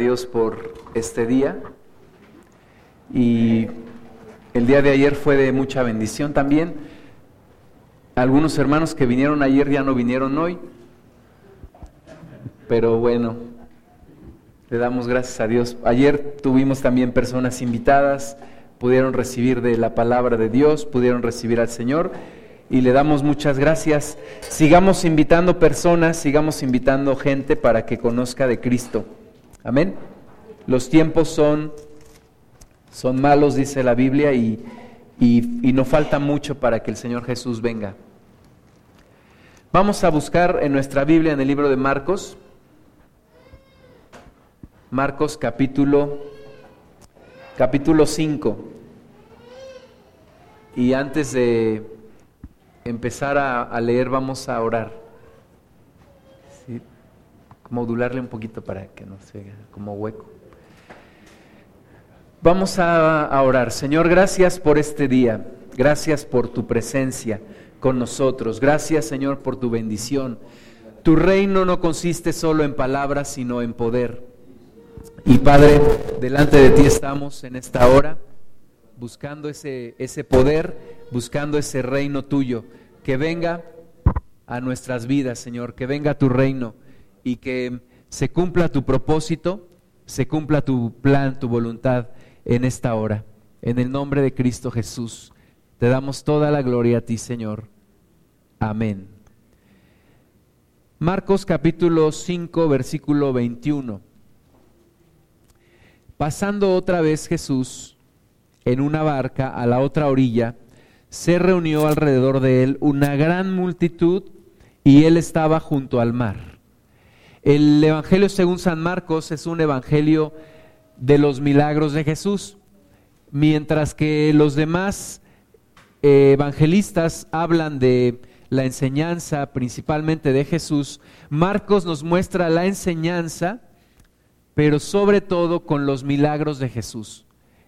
Dios por este día. Y el día de ayer fue de mucha bendición también. Algunos hermanos que vinieron ayer ya no vinieron hoy. Pero bueno, le damos gracias a Dios. Ayer tuvimos también personas invitadas, pudieron recibir de la palabra de Dios, pudieron recibir al Señor y le damos muchas gracias. Sigamos invitando personas, sigamos invitando gente para que conozca de Cristo. Amén. Los tiempos son, son malos, dice la Biblia, y, y, no falta mucho para que el Señor Jesús venga. Vamos a buscar en nuestra Biblia, en el libro de Marcos, Marcos capítulo, capítulo 5. Y antes de empezar a, a leer, vamos a orar modularle un poquito para que no se vea como hueco. Vamos a, orar. Señor, gracias por este día. Gracias por tu presencia con nosotros. Gracias, Señor, por tu bendición. Tu reino no consiste solo en palabras, sino en poder. Y Padre, delante de ti estamos en esta hora, buscando ese, ese poder, buscando ese reino tuyo. Que venga a nuestras vidas, Señor, que venga tu reino y que se cumpla tu propósito, se cumpla tu plan, tu voluntad en esta hora. En el nombre de Cristo Jesús, te damos toda la gloria a ti, Señor. Amén. Marcos capítulo 5, versículo 21. Pasando otra vez Jesús en una barca a la otra orilla, se reunió alrededor de él una gran multitud y él estaba junto al mar. El Evangelio según San Marcos es un evangelio de los milagros de Jesús, mientras que los demás eh, evangelistas hablan de la enseñanza principalmente de Jesús, Marcos nos muestra la enseñanza, pero sobre todo con los milagros de Jesús.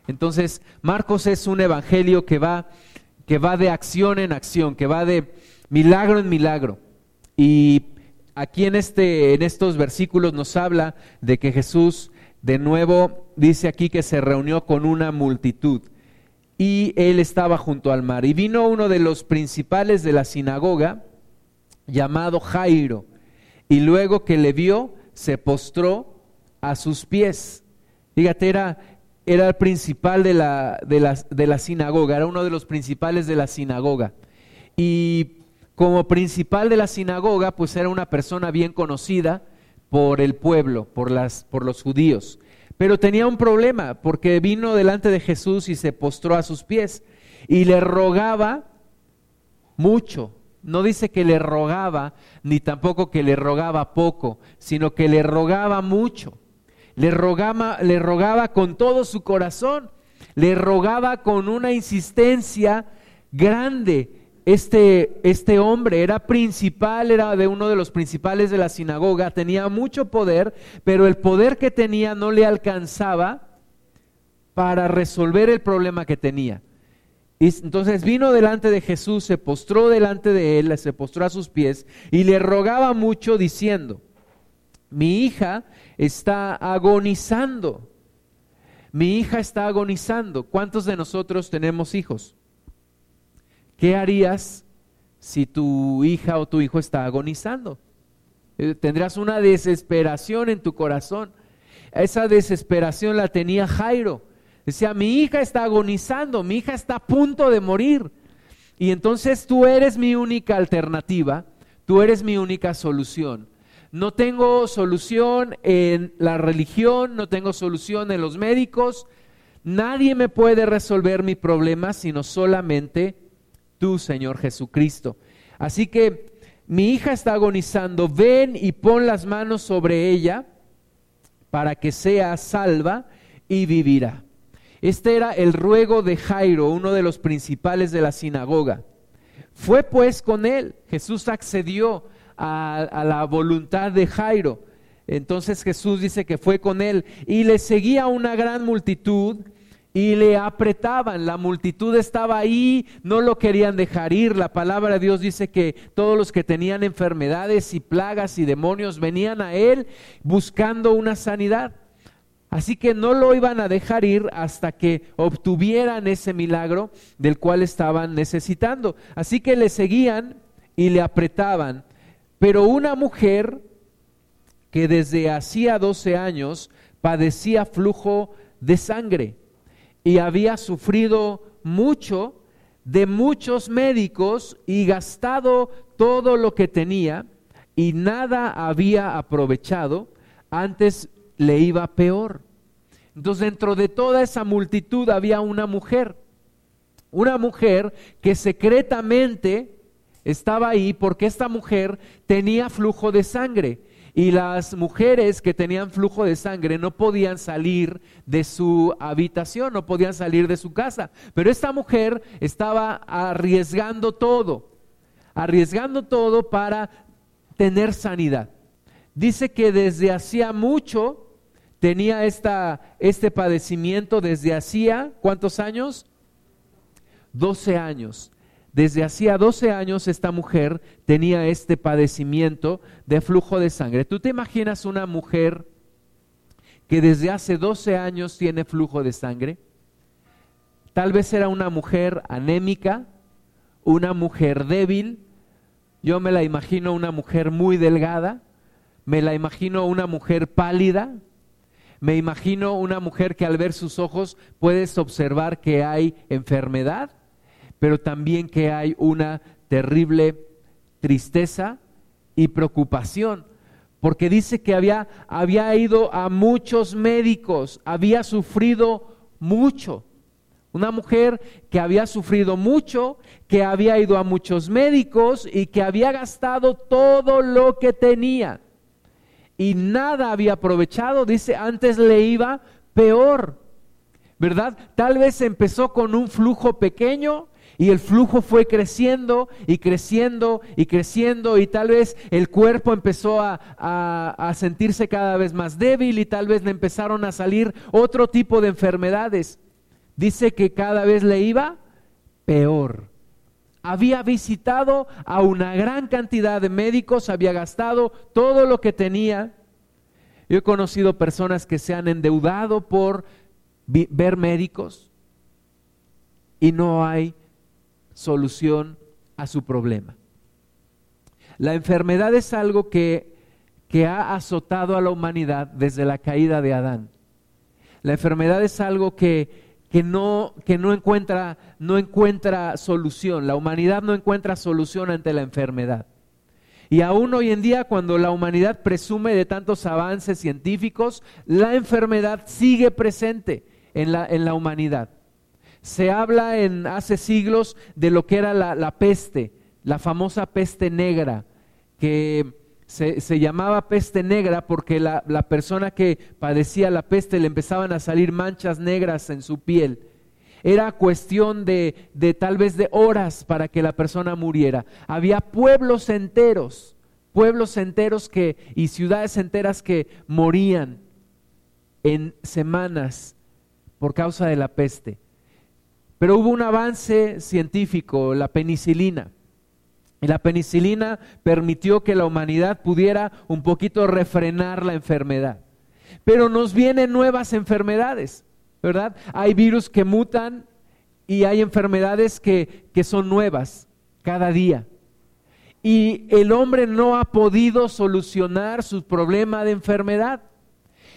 Entonces, Marcos es un evangelio que va, que va de acción en acción, que va de milagro en milagro. Y aquí en, este, en estos versículos nos habla de que Jesús de nuevo dice aquí que se reunió con una multitud y él estaba junto al mar. Y vino uno de los principales de la sinagoga llamado Jairo y luego que le vio se postró a sus pies. Fíjate, era, era el principal de la, de, de la sinagoga, era uno de los principales de la sinagoga. Y como principal de la sinagoga, pues era una persona bien conocida por el pueblo, por, las, por los judíos. Pero tenía un problema, porque vino delante de Jesús y se postró a sus pies y le rogaba mucho. No dice que le rogaba, ni tampoco que le rogaba poco, sino que le rogaba mucho. Le rogaba, le rogaba con todo su corazón, le rogaba con una insistencia grande este, este hombre era principal, era de uno de los principales de la sinagoga, tenía mucho poder, pero el poder que tenía no le alcanzaba para resolver el problema que tenía. Entonces vino delante de Jesús, se postró delante de él, se postró a sus pies y le rogaba mucho diciendo, mi hija está agonizando, mi hija está agonizando. ¿Cuántos de nosotros tenemos hijos? ¿Qué harías si tu hija o tu hijo está agonizando? Eh, tendrás una desesperación en tu corazón. Esa desesperación la tenía Jairo. Decía, mi hija está agonizando, mi hija está a punto de morir. Y entonces tú eres mi única alternativa, tú eres mi única solución. No tengo solución en la religión, no tengo solución en los médicos. Nadie me puede resolver mi problema sino solamente tú, Señor Jesucristo. Así que mi hija está agonizando, ven y pon las manos sobre ella para que sea salva y vivirá. Este era el ruego de Jairo, uno de los principales de la sinagoga. Fue pues con él, Jesús accedió a, a, la voluntad de Jairo. Entonces Jesús dice que fue con él y le seguía una gran multitud y le apretaban, la multitud estaba ahí, no lo querían dejar ir. La palabra de Dios dice que todos los que tenían enfermedades y plagas y demonios venían a él buscando una sanidad. Así que no lo iban a dejar ir hasta que obtuvieran ese milagro del cual estaban necesitando. Así que le seguían y le apretaban. Pero una mujer que desde hacía 12 años padecía flujo de sangre y había sufrido mucho de muchos médicos y gastado todo lo que tenía y nada había aprovechado, antes le iba peor. Entonces dentro de toda esa multitud había una mujer, una mujer que secretamente estaba ahí porque esta mujer tenía flujo de sangre y las mujeres que tenían flujo de sangre no podían salir de su habitación, no podían salir de su casa. Pero esta mujer estaba arriesgando todo, arriesgando todo para tener sanidad. Dice que desde hacía mucho tenía esta, este padecimiento, desde hacía, ¿cuántos años? 12 años. Desde hacía 12 años esta mujer tenía este padecimiento de flujo de sangre. ¿Tú te imaginas una mujer que desde hace 12 años tiene flujo de sangre? Tal vez era una mujer anémica, una mujer débil. Yo me la imagino una mujer muy delgada, me la imagino una mujer pálida, me imagino una mujer que al ver sus ojos puedes observar que hay enfermedad pero también que hay una terrible tristeza y preocupación, porque dice que había, había ido a muchos médicos, había sufrido mucho. Una mujer que había sufrido mucho, que había ido a muchos médicos y que había gastado todo lo que tenía. Y nada había aprovechado, dice, antes le iba peor, ¿verdad? Tal vez empezó con un flujo pequeño, y el flujo fue creciendo y creciendo y creciendo y tal vez el cuerpo empezó a, a, sentirse cada vez más débil y tal vez le empezaron a salir otro tipo de enfermedades. Dice que cada vez le iba peor. Había visitado a una gran cantidad de médicos, había gastado todo lo que tenía. Yo he conocido personas que se han endeudado por ver médicos y no hay solución a su problema. La enfermedad es algo que, que ha azotado a la humanidad desde la caída de Adán. La enfermedad es algo que, que, no, que no, encuentra, no encuentra solución. La humanidad no encuentra solución ante la enfermedad. Y aún hoy en día, cuando la humanidad presume de tantos avances científicos, la enfermedad sigue presente en la, en la humanidad. Se habla en hace siglos de lo que era la, peste, la famosa peste negra, que se, llamaba peste negra porque la, persona que padecía la peste le empezaban a salir manchas negras en su piel. Era cuestión de, de tal vez de horas para que la persona muriera. Había pueblos enteros, pueblos enteros que, y ciudades enteras que morían en semanas por causa de la peste. Pero hubo un avance científico, la penicilina. Y la penicilina permitió que la humanidad pudiera un poquito refrenar la enfermedad. Pero nos vienen nuevas enfermedades, ¿verdad? Hay virus que mutan y hay enfermedades que, que son nuevas cada día. Y el hombre no ha podido solucionar su problema de enfermedad.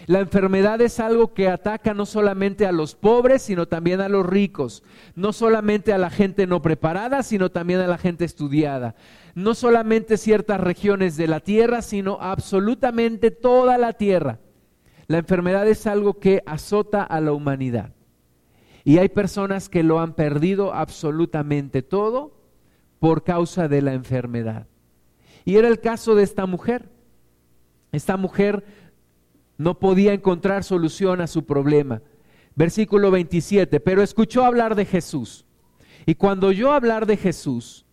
La enfermedad es algo que ataca no solamente a los pobres, sino también a los ricos. No solamente a la gente no preparada, sino también a la gente estudiada. No solamente ciertas regiones de la tierra, sino absolutamente toda la tierra. La enfermedad es algo que azota a la humanidad. Y hay personas que lo han perdido absolutamente todo por causa de la enfermedad. Y era el caso de esta mujer. Esta mujer no podía encontrar solución a su problema. Versículo 27, pero escuchó hablar de Jesús. Y cuando oyó hablar de Jesús,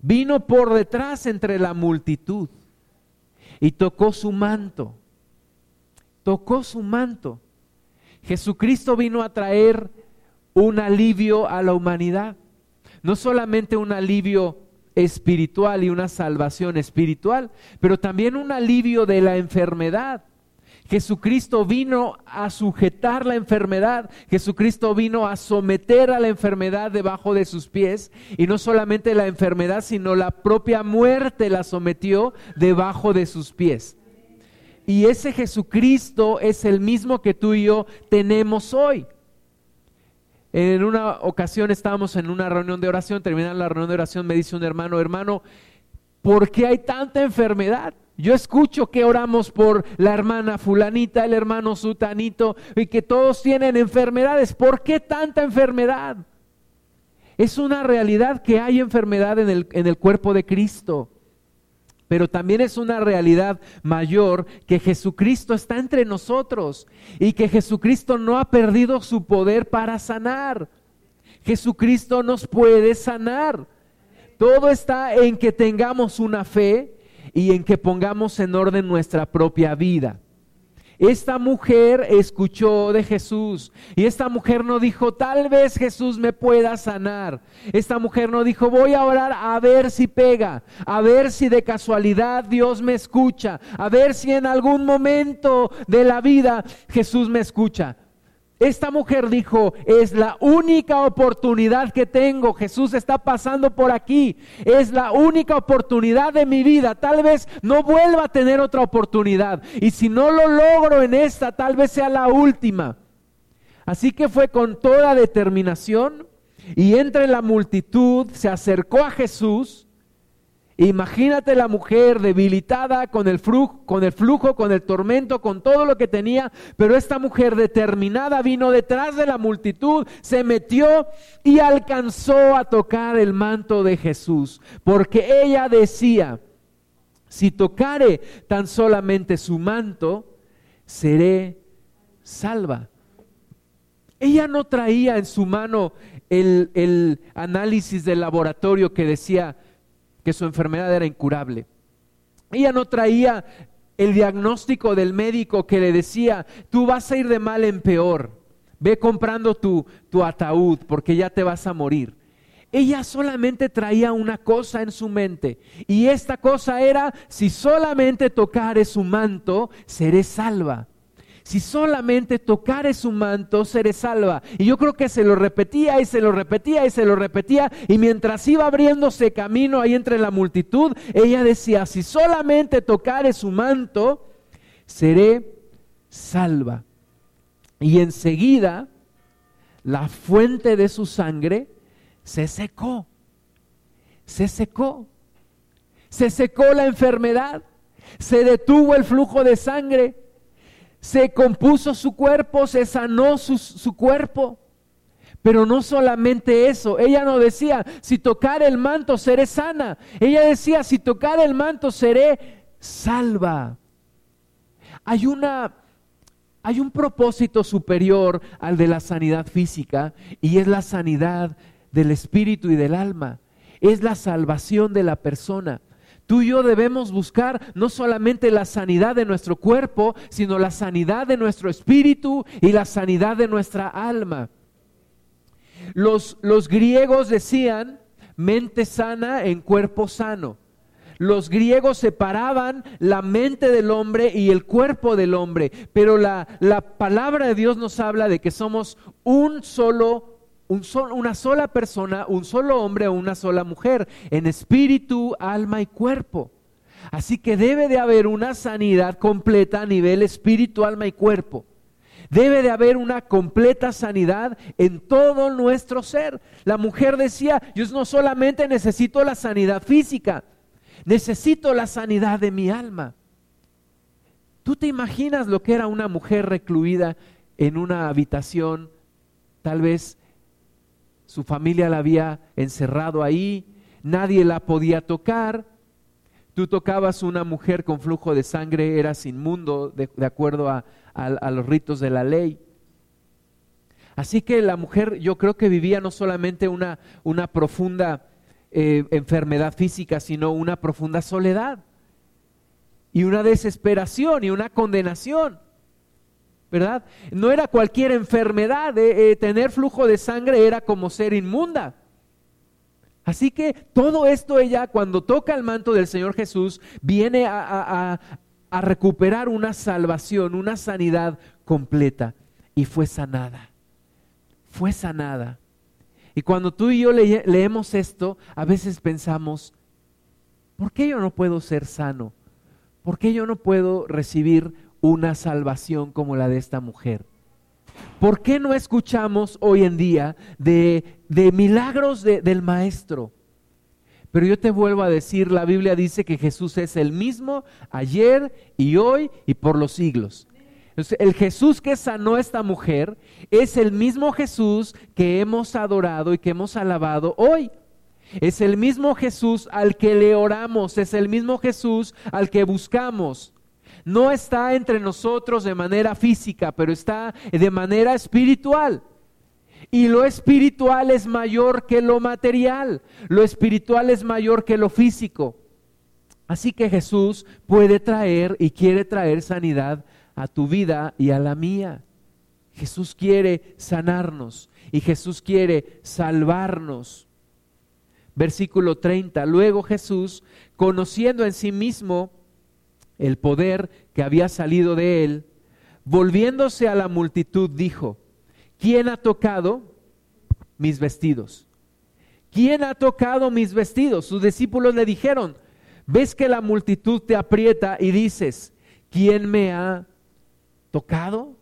vino por detrás entre la multitud y tocó su manto. Tocó su manto. Jesucristo vino a traer un alivio a la humanidad. No solamente un alivio espiritual y una salvación espiritual, pero también un alivio de la enfermedad Jesucristo vino a sujetar la enfermedad, Jesucristo vino a someter a la enfermedad debajo de sus pies y no solamente la enfermedad, sino la propia muerte la sometió debajo de sus pies. Y ese Jesucristo es el mismo que tú y yo tenemos hoy. En una ocasión estábamos en una reunión de oración, terminando la reunión de oración, me dice un hermano, hermano, ¿por qué hay tanta enfermedad? Yo escucho que oramos por la hermana fulanita, el hermano sutanito, y que todos tienen enfermedades. ¿Por qué tanta enfermedad? Es una realidad que hay enfermedad en el, en el cuerpo de Cristo. Pero también es una realidad mayor que Jesucristo está entre nosotros y que Jesucristo no ha perdido su poder para sanar. Jesucristo nos puede sanar. Todo está en que tengamos una fe y en que pongamos en orden nuestra propia vida. Esta mujer escuchó de Jesús y esta mujer no dijo, tal vez Jesús me pueda sanar. Esta mujer no dijo, voy a orar a ver si pega, a ver si de casualidad Dios me escucha, a ver si en algún momento de la vida Jesús me escucha. Esta mujer dijo, es la única oportunidad que tengo. Jesús está pasando por aquí. Es la única oportunidad de mi vida. Tal vez no vuelva a tener otra oportunidad. Y si no lo logro en esta, tal vez sea la última. Así que fue con toda determinación y entre la multitud se acercó a Jesús Imagínate la mujer debilitada con el, flujo, con el tormento, con todo lo que tenía, pero esta mujer determinada vino detrás de la multitud, se metió y alcanzó a tocar el manto de Jesús, porque ella decía, si tocare tan solamente su manto, seré salva. Ella no traía en su mano el análisis del laboratorio que decía, que su enfermedad era incurable. Ella no traía el diagnóstico del médico que le decía, tú vas a ir de mal en peor, ve comprando tu, tu ataúd porque ya te vas a morir. Ella solamente traía una cosa en su mente y esta cosa era, si solamente tocare su manto, seré salva si solamente tocare su manto, seré salva. Y yo creo que se lo repetía y se lo repetía y se lo repetía. Y mientras iba abriéndose camino ahí entre la multitud, ella decía, si solamente tocare su manto, seré salva. Y enseguida la fuente de su sangre se secó. Se secó. Se secó la enfermedad. Se detuvo el flujo de sangre se compuso su cuerpo, se sanó su, cuerpo. Pero no solamente eso, ella no decía, si tocar el manto seré sana. Ella decía, si tocar el manto seré salva. Hay una hay un propósito superior al de la sanidad física y es la sanidad del espíritu y del alma. Es la salvación de la persona. Tú y yo debemos buscar no solamente la sanidad de nuestro cuerpo, sino la sanidad de nuestro espíritu y la sanidad de nuestra alma. Los, los griegos decían mente sana en cuerpo sano. Los griegos separaban la mente del hombre y el cuerpo del hombre, pero la, la palabra de Dios nos habla de que somos un solo una sola persona, un solo hombre o una sola mujer, en espíritu, alma y cuerpo. Así que debe de haber una sanidad completa a nivel espíritu, alma y cuerpo. Debe de haber una completa sanidad en todo nuestro ser. La mujer decía, yo no solamente necesito la sanidad física, necesito la sanidad de mi alma. ¿Tú te imaginas lo que era una mujer recluida en una habitación, tal vez su familia la había encerrado ahí, nadie la podía tocar. Tú tocabas una mujer con flujo de sangre, eras inmundo de, acuerdo a, los ritos de la ley. Así que la mujer yo creo que vivía no solamente una, profunda eh, enfermedad física, sino una profunda soledad y una desesperación y una condenación. ¿Verdad? No era cualquier enfermedad, eh, eh, tener flujo de sangre era como ser inmunda. Así que todo esto ella cuando toca el manto del Señor Jesús viene a, a recuperar una salvación, una sanidad completa. Y fue sanada. Fue sanada. Y cuando tú y yo leemos esto, a veces pensamos, ¿por qué yo no puedo ser sano? ¿Por qué yo no puedo recibir una salvación como la de esta mujer? ¿Por qué no escuchamos hoy en día de, milagros del Maestro? Pero yo te vuelvo a decir, la Biblia dice que Jesús es el mismo ayer y hoy y por los siglos. el Jesús que sanó a esta mujer es el mismo Jesús que hemos adorado y que hemos alabado hoy. Es el mismo Jesús al que le oramos, es el mismo Jesús al que buscamos no está entre nosotros de manera física, pero está de manera espiritual. Y lo espiritual es mayor que lo material, lo espiritual es mayor que lo físico. Así que Jesús puede traer y quiere traer sanidad a tu vida y a la mía. Jesús quiere sanarnos y Jesús quiere salvarnos. Versículo 30. Luego Jesús, conociendo en sí mismo el poder que había salido de él, volviéndose a la multitud, dijo, ¿quién ha tocado mis vestidos? ¿Quién ha tocado mis vestidos? Sus discípulos le dijeron, ves que la multitud te aprieta y dices, ¿quién me ha tocado?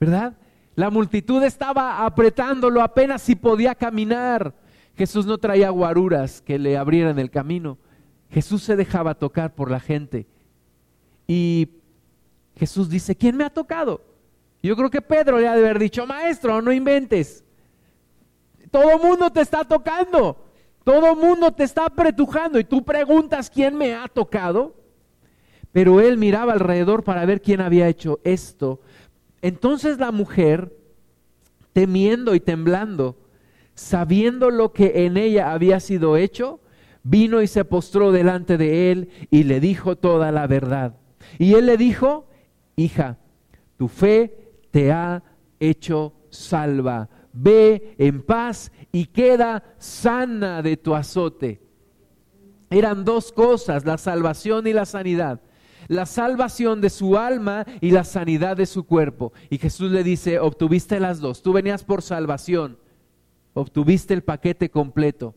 ¿Verdad? La multitud estaba apretándolo apenas si podía caminar. Jesús no traía guaruras que le abrieran el camino. Jesús se dejaba tocar por la gente. Y Jesús dice, ¿quién me ha tocado? Yo creo que Pedro le ha de haber dicho, maestro, no inventes. Todo mundo te está tocando. Todo mundo te está apretujando y tú preguntas quién me ha tocado. Pero él miraba alrededor para ver quién había hecho esto. Entonces la mujer, temiendo y temblando, sabiendo lo que en ella había sido hecho, vino y se postró delante de él y le dijo toda la verdad. Y él le dijo, hija, tu fe te ha hecho salva. Ve en paz y queda sana de tu azote. Eran dos cosas, la salvación y la sanidad. La salvación de su alma y la sanidad de su cuerpo. Y Jesús le dice, obtuviste las dos. Tú venías por salvación, obtuviste el paquete completo.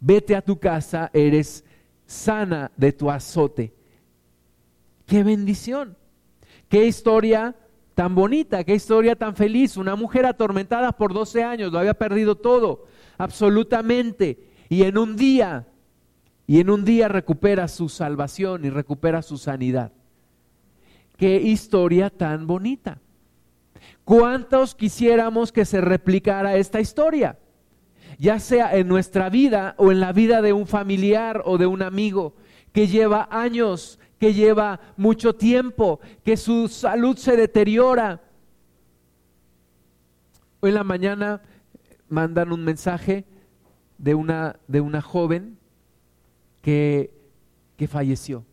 Vete a tu casa, eres sana de tu azote. Qué bendición. Qué historia tan bonita, qué historia tan feliz. Una mujer atormentada por 12 años, lo había perdido todo, absolutamente. Y en un día, y en un día recupera su salvación y recupera su sanidad. Qué historia tan bonita. ¿Cuántos quisiéramos que se replicara esta historia? Ya sea en nuestra vida o en la vida de un familiar o de un amigo que lleva años que lleva mucho tiempo, que su salud se deteriora. Hoy en la mañana mandan un mensaje de una, de una joven que, que falleció,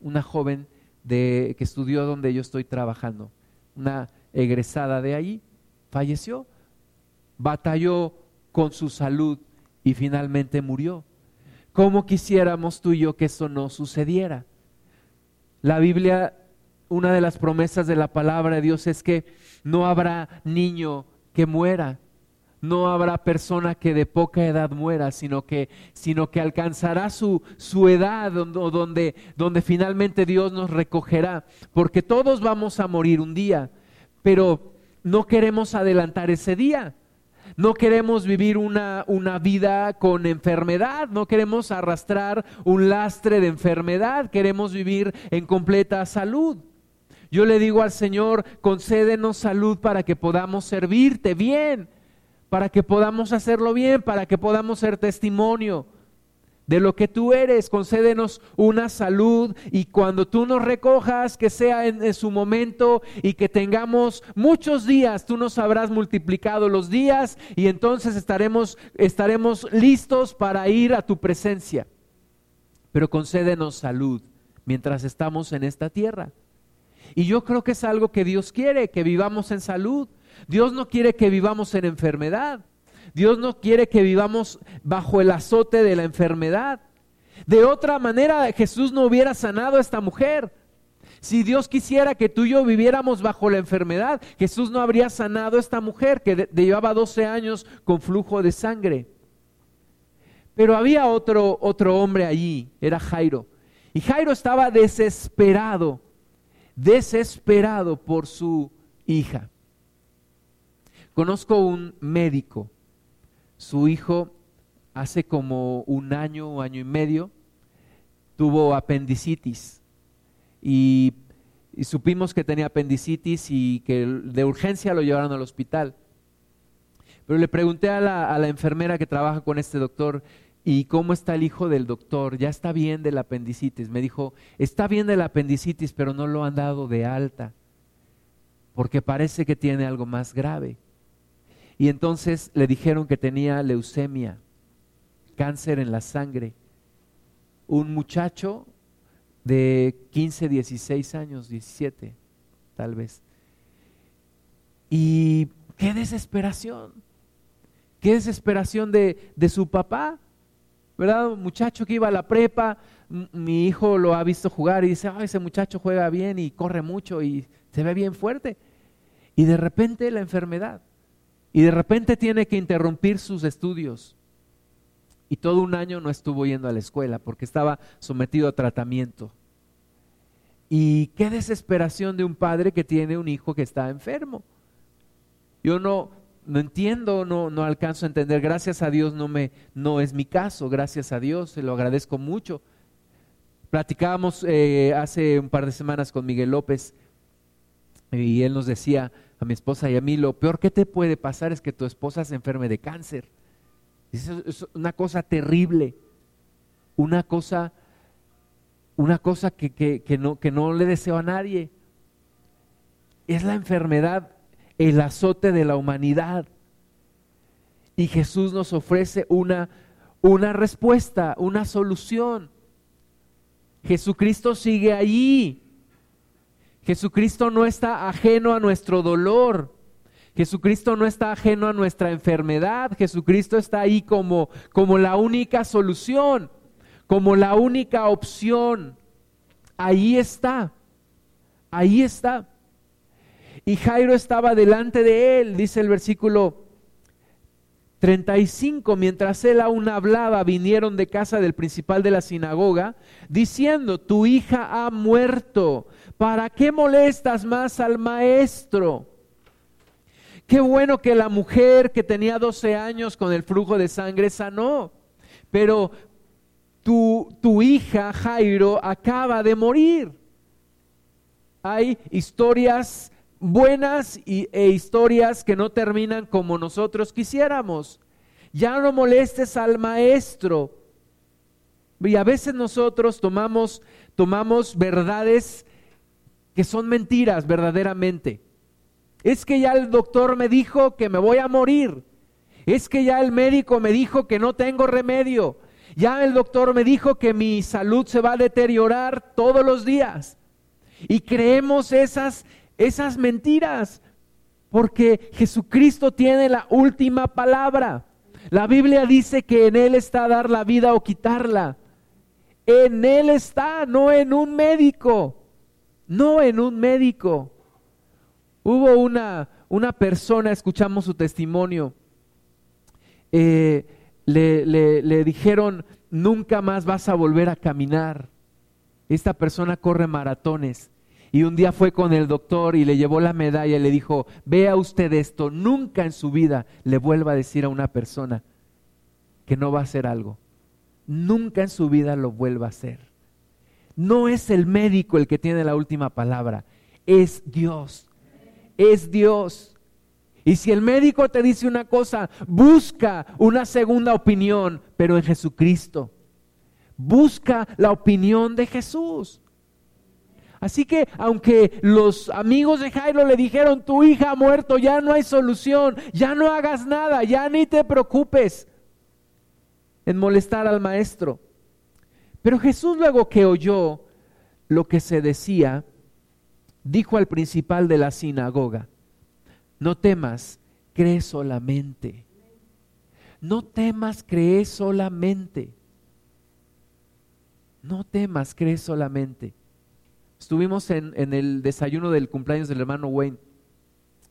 una joven de, que estudió donde yo estoy trabajando, una egresada de ahí, falleció, batalló con su salud y finalmente murió. ¿Cómo quisiéramos tú y yo que eso no sucediera? La Biblia, una de las promesas de la palabra de Dios es que no habrá niño que muera, no habrá persona que de poca edad muera, sino que, sino que alcanzará su, su edad donde, donde finalmente Dios nos recogerá, porque todos vamos a morir un día, pero no queremos adelantar ese día. No queremos vivir una, una, vida con enfermedad, no queremos arrastrar un lastre de enfermedad, queremos vivir en completa salud. Yo le digo al Señor, concédenos salud para que podamos servirte bien, para que podamos hacerlo bien, para que podamos ser testimonio de lo que tú eres, concédenos una salud y cuando tú nos recojas, que sea en, su momento y que tengamos muchos días, tú nos habrás multiplicado los días y entonces estaremos, estaremos listos para ir a tu presencia. Pero concédenos salud mientras estamos en esta tierra. Y yo creo que es algo que Dios quiere, que vivamos en salud. Dios no quiere que vivamos en enfermedad. Dios no quiere que vivamos bajo el azote de la enfermedad. De otra manera Jesús no hubiera sanado a esta mujer. Si Dios quisiera que tú y yo viviéramos bajo la enfermedad, Jesús no habría sanado a esta mujer que llevaba 12 años con flujo de sangre. Pero había otro, otro hombre allí, era Jairo. Y Jairo estaba desesperado, desesperado por su hija. Conozco un médico, su hijo hace como un año o año y medio tuvo apendicitis y, supimos que tenía apendicitis y que de urgencia lo llevaron al hospital. Pero le pregunté a la, a la enfermera que trabaja con este doctor, ¿y cómo está el hijo del doctor? ¿Ya está bien del apendicitis? Me dijo, está bien del apendicitis, pero no lo han dado de alta, porque parece que tiene algo más grave. Y entonces le dijeron que tenía leucemia cáncer en la sangre. Un muchacho de 15, 16 años, 17 tal vez. Y qué desesperación, qué desesperación de, de su papá, ¿verdad? Un muchacho que iba a la prepa, mi hijo lo ha visto jugar y dice, ese muchacho juega bien y corre mucho y se ve bien fuerte. Y de repente la enfermedad. Y de repente tiene que interrumpir sus estudios y todo un año no estuvo yendo a la escuela porque estaba sometido a tratamiento. Y qué desesperación de un padre que tiene un hijo que está enfermo. Yo no, no entiendo, no, no alcanzo a entender. Gracias a Dios no, me, no es mi caso, gracias a Dios, se lo agradezco mucho. Platicábamos eh, hace un par de semanas con Miguel López y él nos decía a mi esposa y a mí, lo peor que te puede pasar es que tu esposa se enferme de cáncer. Es una cosa terrible, una cosa, una cosa que, que, no, que no le deseo a nadie. Es la enfermedad, el azote de la humanidad. Y Jesús nos ofrece una, una respuesta, una solución. Jesucristo sigue allí. Jesucristo no está ajeno a nuestro dolor. Jesucristo no está ajeno a nuestra enfermedad, Jesucristo está ahí como, como la única solución, como la única opción. Ahí está, ahí está. Y Jairo estaba delante de él, dice el versículo 35, mientras él aún hablaba, vinieron de casa del principal de la sinagoga, diciendo, tu hija ha muerto, ¿para qué molestas más al maestro? Qué bueno que la mujer que tenía 12 años con el flujo de sangre sanó, pero tu, tu hija Jairo acaba de morir. Hay historias buenas y, e historias que no terminan como nosotros quisiéramos. Ya no molestes al maestro. Y a veces nosotros tomamos, tomamos verdades que son mentiras verdaderamente. Es que ya el doctor me dijo que me voy a morir. Es que ya el médico me dijo que no tengo remedio. Ya el doctor me dijo que mi salud se va a deteriorar todos los días. Y creemos esas, esas mentiras porque Jesucristo tiene la última palabra. La Biblia dice que en Él está dar la vida o quitarla. En Él está, no en un médico. No en un médico. Hubo una, una persona, escuchamos su testimonio, eh, le, le dijeron, nunca más vas a volver a caminar. Esta persona corre maratones. Y un día fue con el doctor y le llevó la medalla y le dijo, vea usted esto, nunca en su vida le vuelva a decir a una persona que no va a hacer algo. Nunca en su vida lo vuelva a hacer. No es el médico el que tiene la última palabra, es Dios es Dios. Y si el médico te dice una cosa, busca una segunda opinión, pero en Jesucristo. Busca la opinión de Jesús. Así que aunque los amigos de Jairo le dijeron, tu hija ha muerto, ya no hay solución, ya no hagas nada, ya ni te preocupes en molestar al maestro. Pero Jesús luego que oyó lo que se decía, dijo al principal de la sinagoga, no temas, cree solamente. No temas, cree solamente. No temas, cree solamente. Estuvimos en, el desayuno del cumpleaños del hermano Wayne.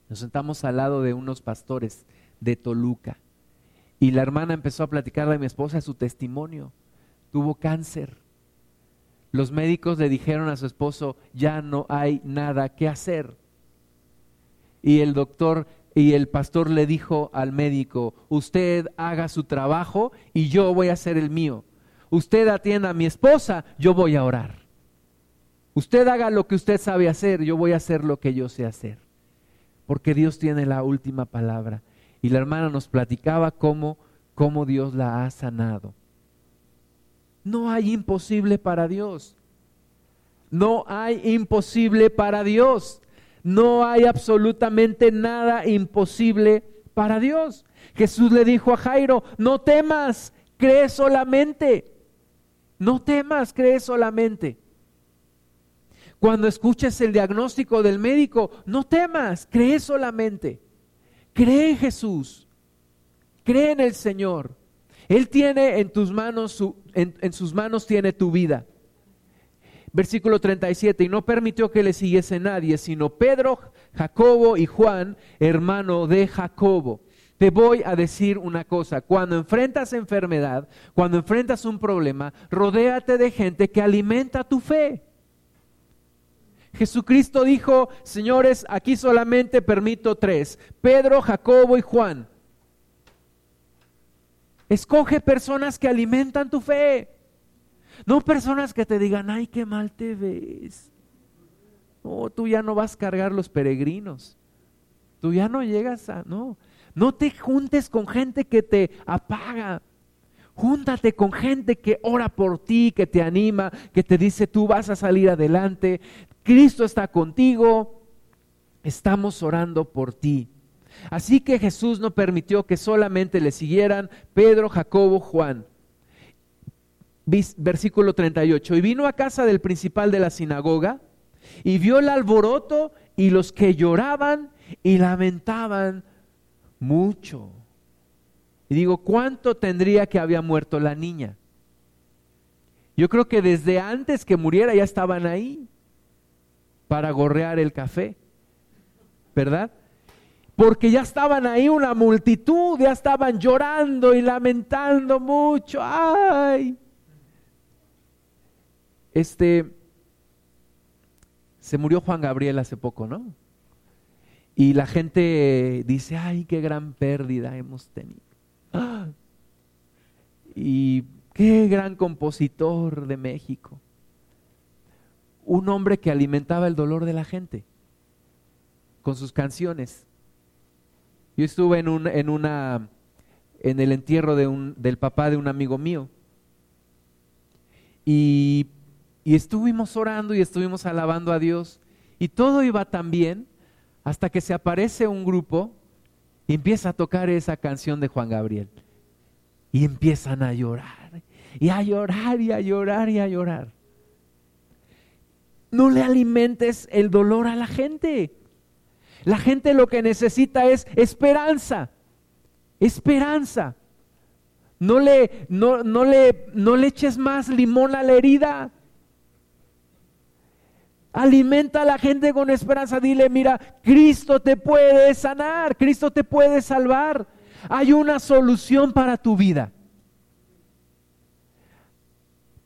Nos sentamos al lado de unos pastores de Toluca. Y la hermana empezó a platicarle a mi esposa su testimonio. Tuvo cáncer. Los médicos le dijeron a su esposo, ya no hay nada que hacer. Y el doctor y el pastor le dijo al médico, usted haga su trabajo y yo voy a hacer el mío. Usted atienda a mi esposa, yo voy a orar. Usted haga lo que usted sabe hacer, yo voy a hacer lo que yo sé hacer. Porque Dios tiene la última palabra. Y la hermana nos platicaba cómo, cómo Dios la ha sanado. No hay imposible para Dios. No hay imposible para Dios. No hay absolutamente nada imposible para Dios. Jesús le dijo a Jairo, no temas, cree solamente. No temas, cree solamente. Cuando escuches el diagnóstico del médico, no temas, cree solamente. Cree en Jesús. Cree en el Señor. Él tiene en tus manos, en, sus manos tiene tu vida. Versículo 37, y no permitió que le siguiese nadie, sino Pedro, Jacobo y Juan, hermano de Jacobo. Te voy a decir una cosa, cuando enfrentas enfermedad, cuando enfrentas un problema, rodéate de gente que alimenta tu fe. Jesucristo dijo, señores, aquí solamente permito tres, Pedro, Jacobo y Juan. Escoge personas que alimentan tu fe. No personas que te digan, ay, qué mal te ves. No, tú ya no vas a cargar los peregrinos. Tú ya no llegas a, no. No te juntes con gente que te apaga. Júntate con gente que ora por ti, que te anima, que te dice tú vas a salir adelante. Cristo está contigo. Estamos orando por ti. Así que Jesús no permitió que solamente le siguieran Pedro, Jacobo, Juan. Versículo 38. Y vino a casa del principal de la sinagoga y vio el alboroto y los que lloraban y lamentaban mucho. Y digo, ¿cuánto tendría que había muerto la niña? Yo creo que desde antes que muriera ya estaban ahí para gorrear el café, ¿verdad? porque ya estaban ahí una multitud, ya estaban llorando y lamentando mucho. ¡Ay! Este, se murió Juan Gabriel hace poco, ¿no? Y la gente dice, ay, qué gran pérdida hemos tenido. Y qué gran compositor de México. Un hombre que alimentaba el dolor de la gente con sus canciones. Yo estuve en, un, en, una, en el entierro de un, del papá de un amigo mío. Y, y estuvimos orando y estuvimos alabando a Dios. Y todo iba tan bien hasta que se aparece un grupo empieza a tocar esa canción de Juan Gabriel. Y empiezan a llorar, y a llorar, y a llorar, y a llorar. No le alimentes el dolor a la gente. La gente lo que necesita es esperanza, esperanza. No le, no, no le, no le eches más limón a la herida. Alimenta a la gente con esperanza. Dile, mira, Cristo te puede sanar, Cristo te puede salvar. Hay una solución para tu vida.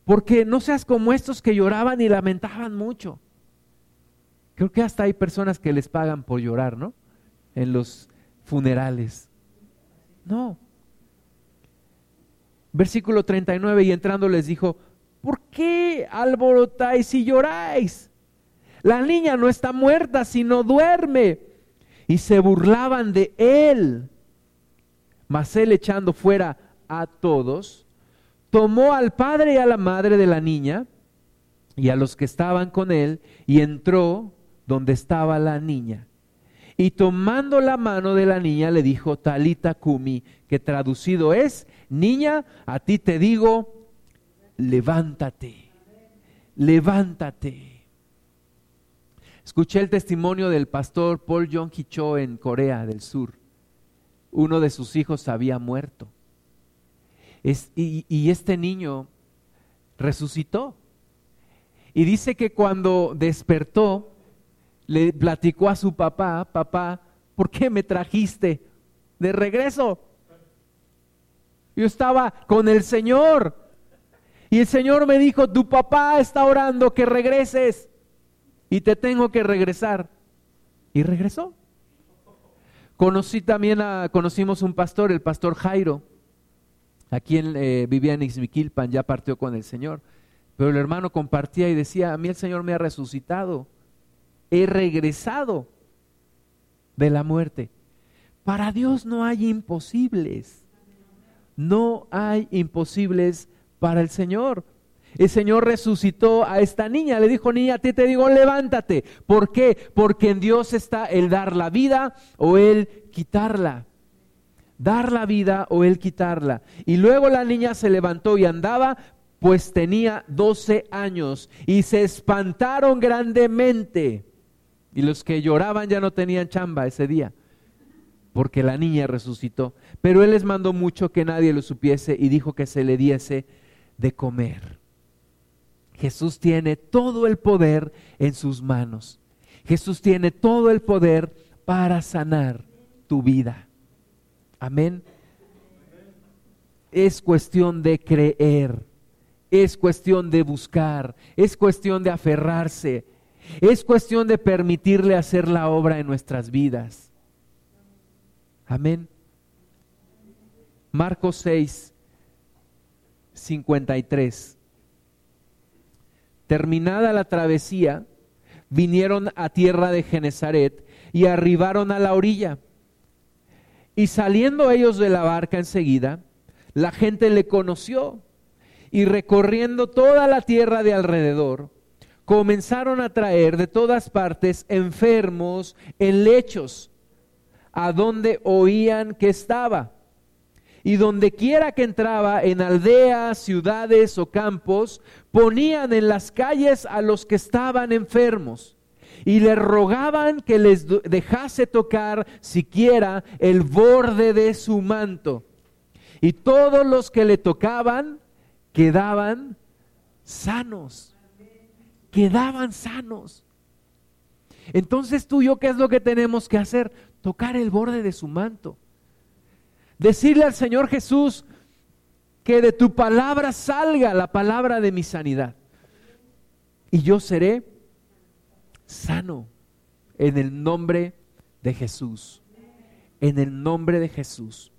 Porque no seas como estos que lloraban y lamentaban mucho. Creo que hasta hay personas que les pagan por llorar, ¿no? En los funerales. No. Versículo 39, y entrando les dijo, ¿por qué alborotáis y lloráis? La niña no está muerta, sino duerme. Y se burlaban de él. Mas él echando fuera a todos, tomó al padre y a la madre de la niña y a los que estaban con él y entró donde estaba la niña. Y tomando la mano de la niña le dijo Talita Kumi, que traducido es, niña, a ti te digo, levántate, levántate. Escuché el testimonio del pastor Paul Jong Cho en Corea del Sur. Uno de sus hijos había muerto. y este niño resucitó. Y dice que cuando despertó, le platicó a su papá, papá, ¿por qué me trajiste de regreso? Yo estaba con el Señor. Y el Señor me dijo, tu papá está orando que regreses. Y te tengo que regresar. Y regresó. Conocí también a, conocimos un pastor, el pastor Jairo. Aquí en, eh, vivía en Ixmiquilpan, ya partió con el Señor. Pero el hermano compartía y decía, a mí el Señor me ha resucitado. He regresado de la muerte. Para Dios no hay imposibles. No hay imposibles para el Señor. El Señor resucitó a esta niña, le dijo, niña, a ti te digo, levántate. ¿Por qué? Porque en Dios está el dar la vida o el quitarla. Dar la vida o el quitarla. Y luego la niña se levantó y andaba, pues tenía 12 años, y se espantaron grandemente. Y los que lloraban ya no tenían chamba ese día, porque la niña resucitó. Pero él les mandó mucho que nadie lo supiese y dijo que se le diese de comer. Jesús tiene todo el poder en sus manos. Jesús tiene todo el poder para sanar tu vida. Amén. Es cuestión de creer, es cuestión de buscar, es cuestión de aferrarse, es cuestión de permitirle hacer la obra en nuestras vidas. Amén. Marcos 6, 53. Terminada la travesía, vinieron a tierra de Genezaret y arribaron a la orilla. Y saliendo ellos de la barca enseguida, la gente le conoció y recorriendo toda la tierra de alrededor, comenzaron a traer de todas partes enfermos en lechos, a donde oían que estaba y donde quiera que entraba, en aldeas, ciudades o campos, ponían en las calles a los que estaban enfermos y le rogaban que les dejase tocar siquiera el borde de su manto. Y todos los que le tocaban quedaban sanos, quedaban sanos. Entonces tú y yo, ¿qué es lo que tenemos que hacer? Tocar el borde de su manto. Decirle al Señor Jesús que de tu palabra salga la palabra de mi sanidad. Y yo seré sano en el nombre de Jesús. En el nombre de Jesús.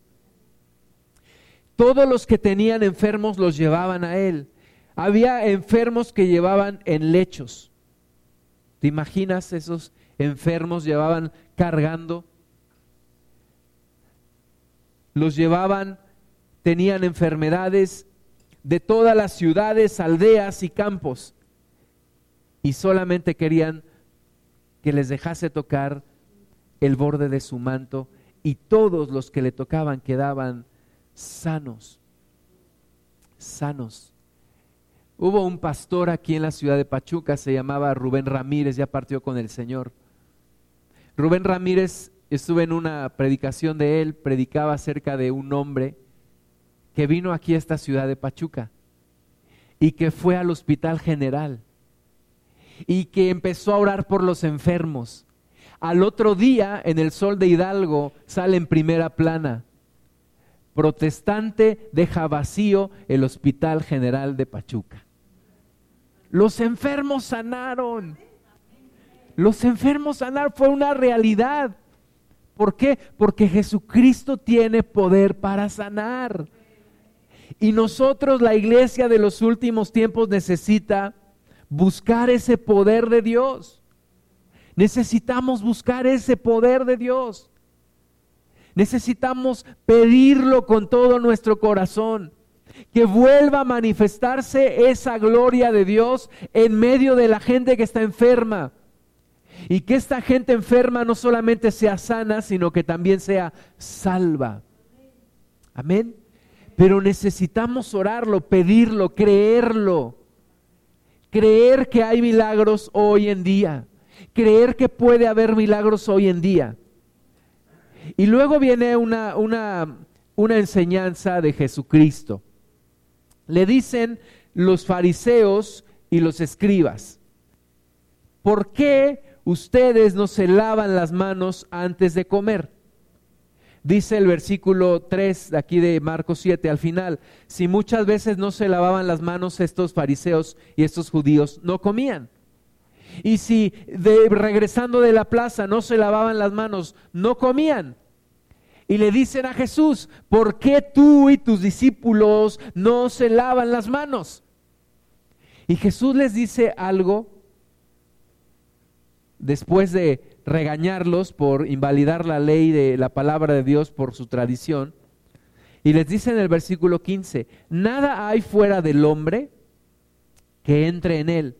Todos los que tenían enfermos los llevaban a Él. Había enfermos que llevaban en lechos. ¿Te imaginas esos enfermos llevaban cargando los llevaban, tenían enfermedades de todas las ciudades, aldeas y campos, y solamente querían que les dejase tocar el borde de su manto, y todos los que le tocaban quedaban sanos, sanos. Hubo un pastor aquí en la ciudad de Pachuca, se llamaba Rubén Ramírez, ya partió con el Señor. Rubén Ramírez estuve en una predicación de él, predicaba acerca de un hombre que vino aquí a esta ciudad de Pachuca y que fue al hospital general y que empezó a orar por los enfermos. Al otro día, en el sol de Hidalgo, sale en primera plana. Protestante deja vacío el Hospital General de Pachuca. Los enfermos sanaron. Los enfermos sanaron, fue una realidad. ¿Por qué? Porque Jesucristo tiene poder para sanar. Y nosotros, la iglesia de los últimos tiempos, necesita buscar ese poder de Dios. Necesitamos buscar ese poder de Dios. Necesitamos pedirlo con todo nuestro corazón. Que vuelva a manifestarse esa gloria de Dios en medio de la gente que está enferma y que esta gente enferma no solamente sea sana, sino que también sea salva. Amén. Pero necesitamos orarlo, pedirlo, creerlo. Creer que hay milagros hoy en día. Creer que puede haber milagros hoy en día. Y luego viene una, una, una enseñanza de Jesucristo. Le dicen los fariseos y los escribas, ¿por qué ustedes no se lavan las manos antes de comer? Dice el versículo 3 de aquí de Marcos 7 al final, si muchas veces no se lavaban las manos estos fariseos y estos judíos, no comían. Y si de, regresando de la plaza no se lavaban las manos, no comían. Y le dicen a Jesús, ¿por qué tú y tus discípulos no se lavan las manos? Y Jesús les dice algo después de regañarlos por invalidar la ley de la palabra de Dios por su tradición. Y les dice en el versículo 15, nada hay fuera del hombre que entre en él,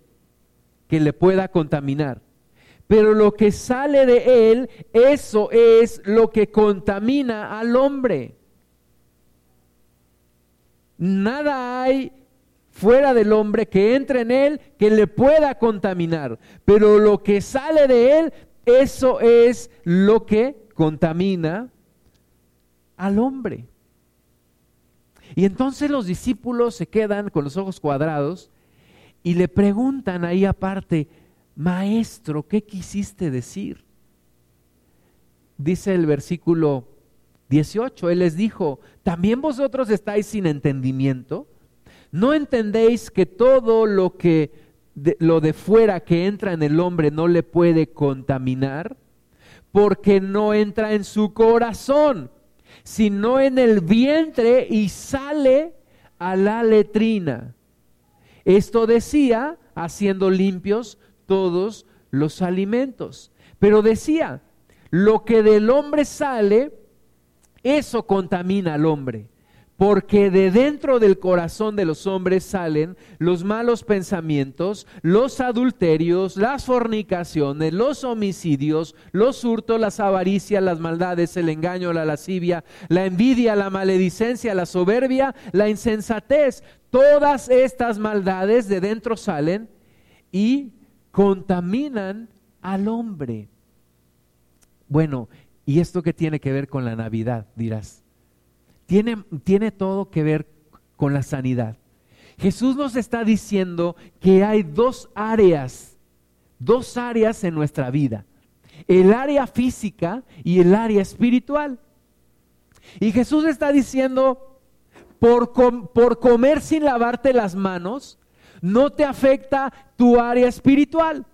que le pueda contaminar. Pero lo que sale de él, eso es lo que contamina al hombre. Nada hay fuera del hombre que entre en él que le pueda contaminar. Pero lo que sale de él, eso es lo que contamina al hombre. Y entonces los discípulos se quedan con los ojos cuadrados y le preguntan ahí aparte, maestro, ¿qué quisiste decir? Dice el versículo 18, él les dijo, ¿también vosotros estáis sin entendimiento? ¿No entendéis que todo lo que lo de fuera que entra en el hombre no le puede contaminar, porque no entra en su corazón, sino en el vientre y sale a la letrina. Esto decía, haciendo limpios todos los alimentos. Pero decía, lo que del hombre sale, eso contamina al hombre porque de dentro del corazón de los hombres salen los malos pensamientos, los adulterios, las fornicaciones, los homicidios, los hurtos, las avaricias, las maldades, el engaño, la lascivia, la envidia, la maledicencia, la soberbia, la insensatez. Todas estas maldades de dentro salen y contaminan al hombre. Bueno, ¿y esto qué tiene que ver con la Navidad? Dirás tiene, todo que ver con la sanidad. Jesús nos está diciendo que hay dos áreas, dos áreas en nuestra vida. El área física y el área espiritual. Y Jesús está diciendo, por, por comer sin lavarte las manos, no te afecta tu área espiritual.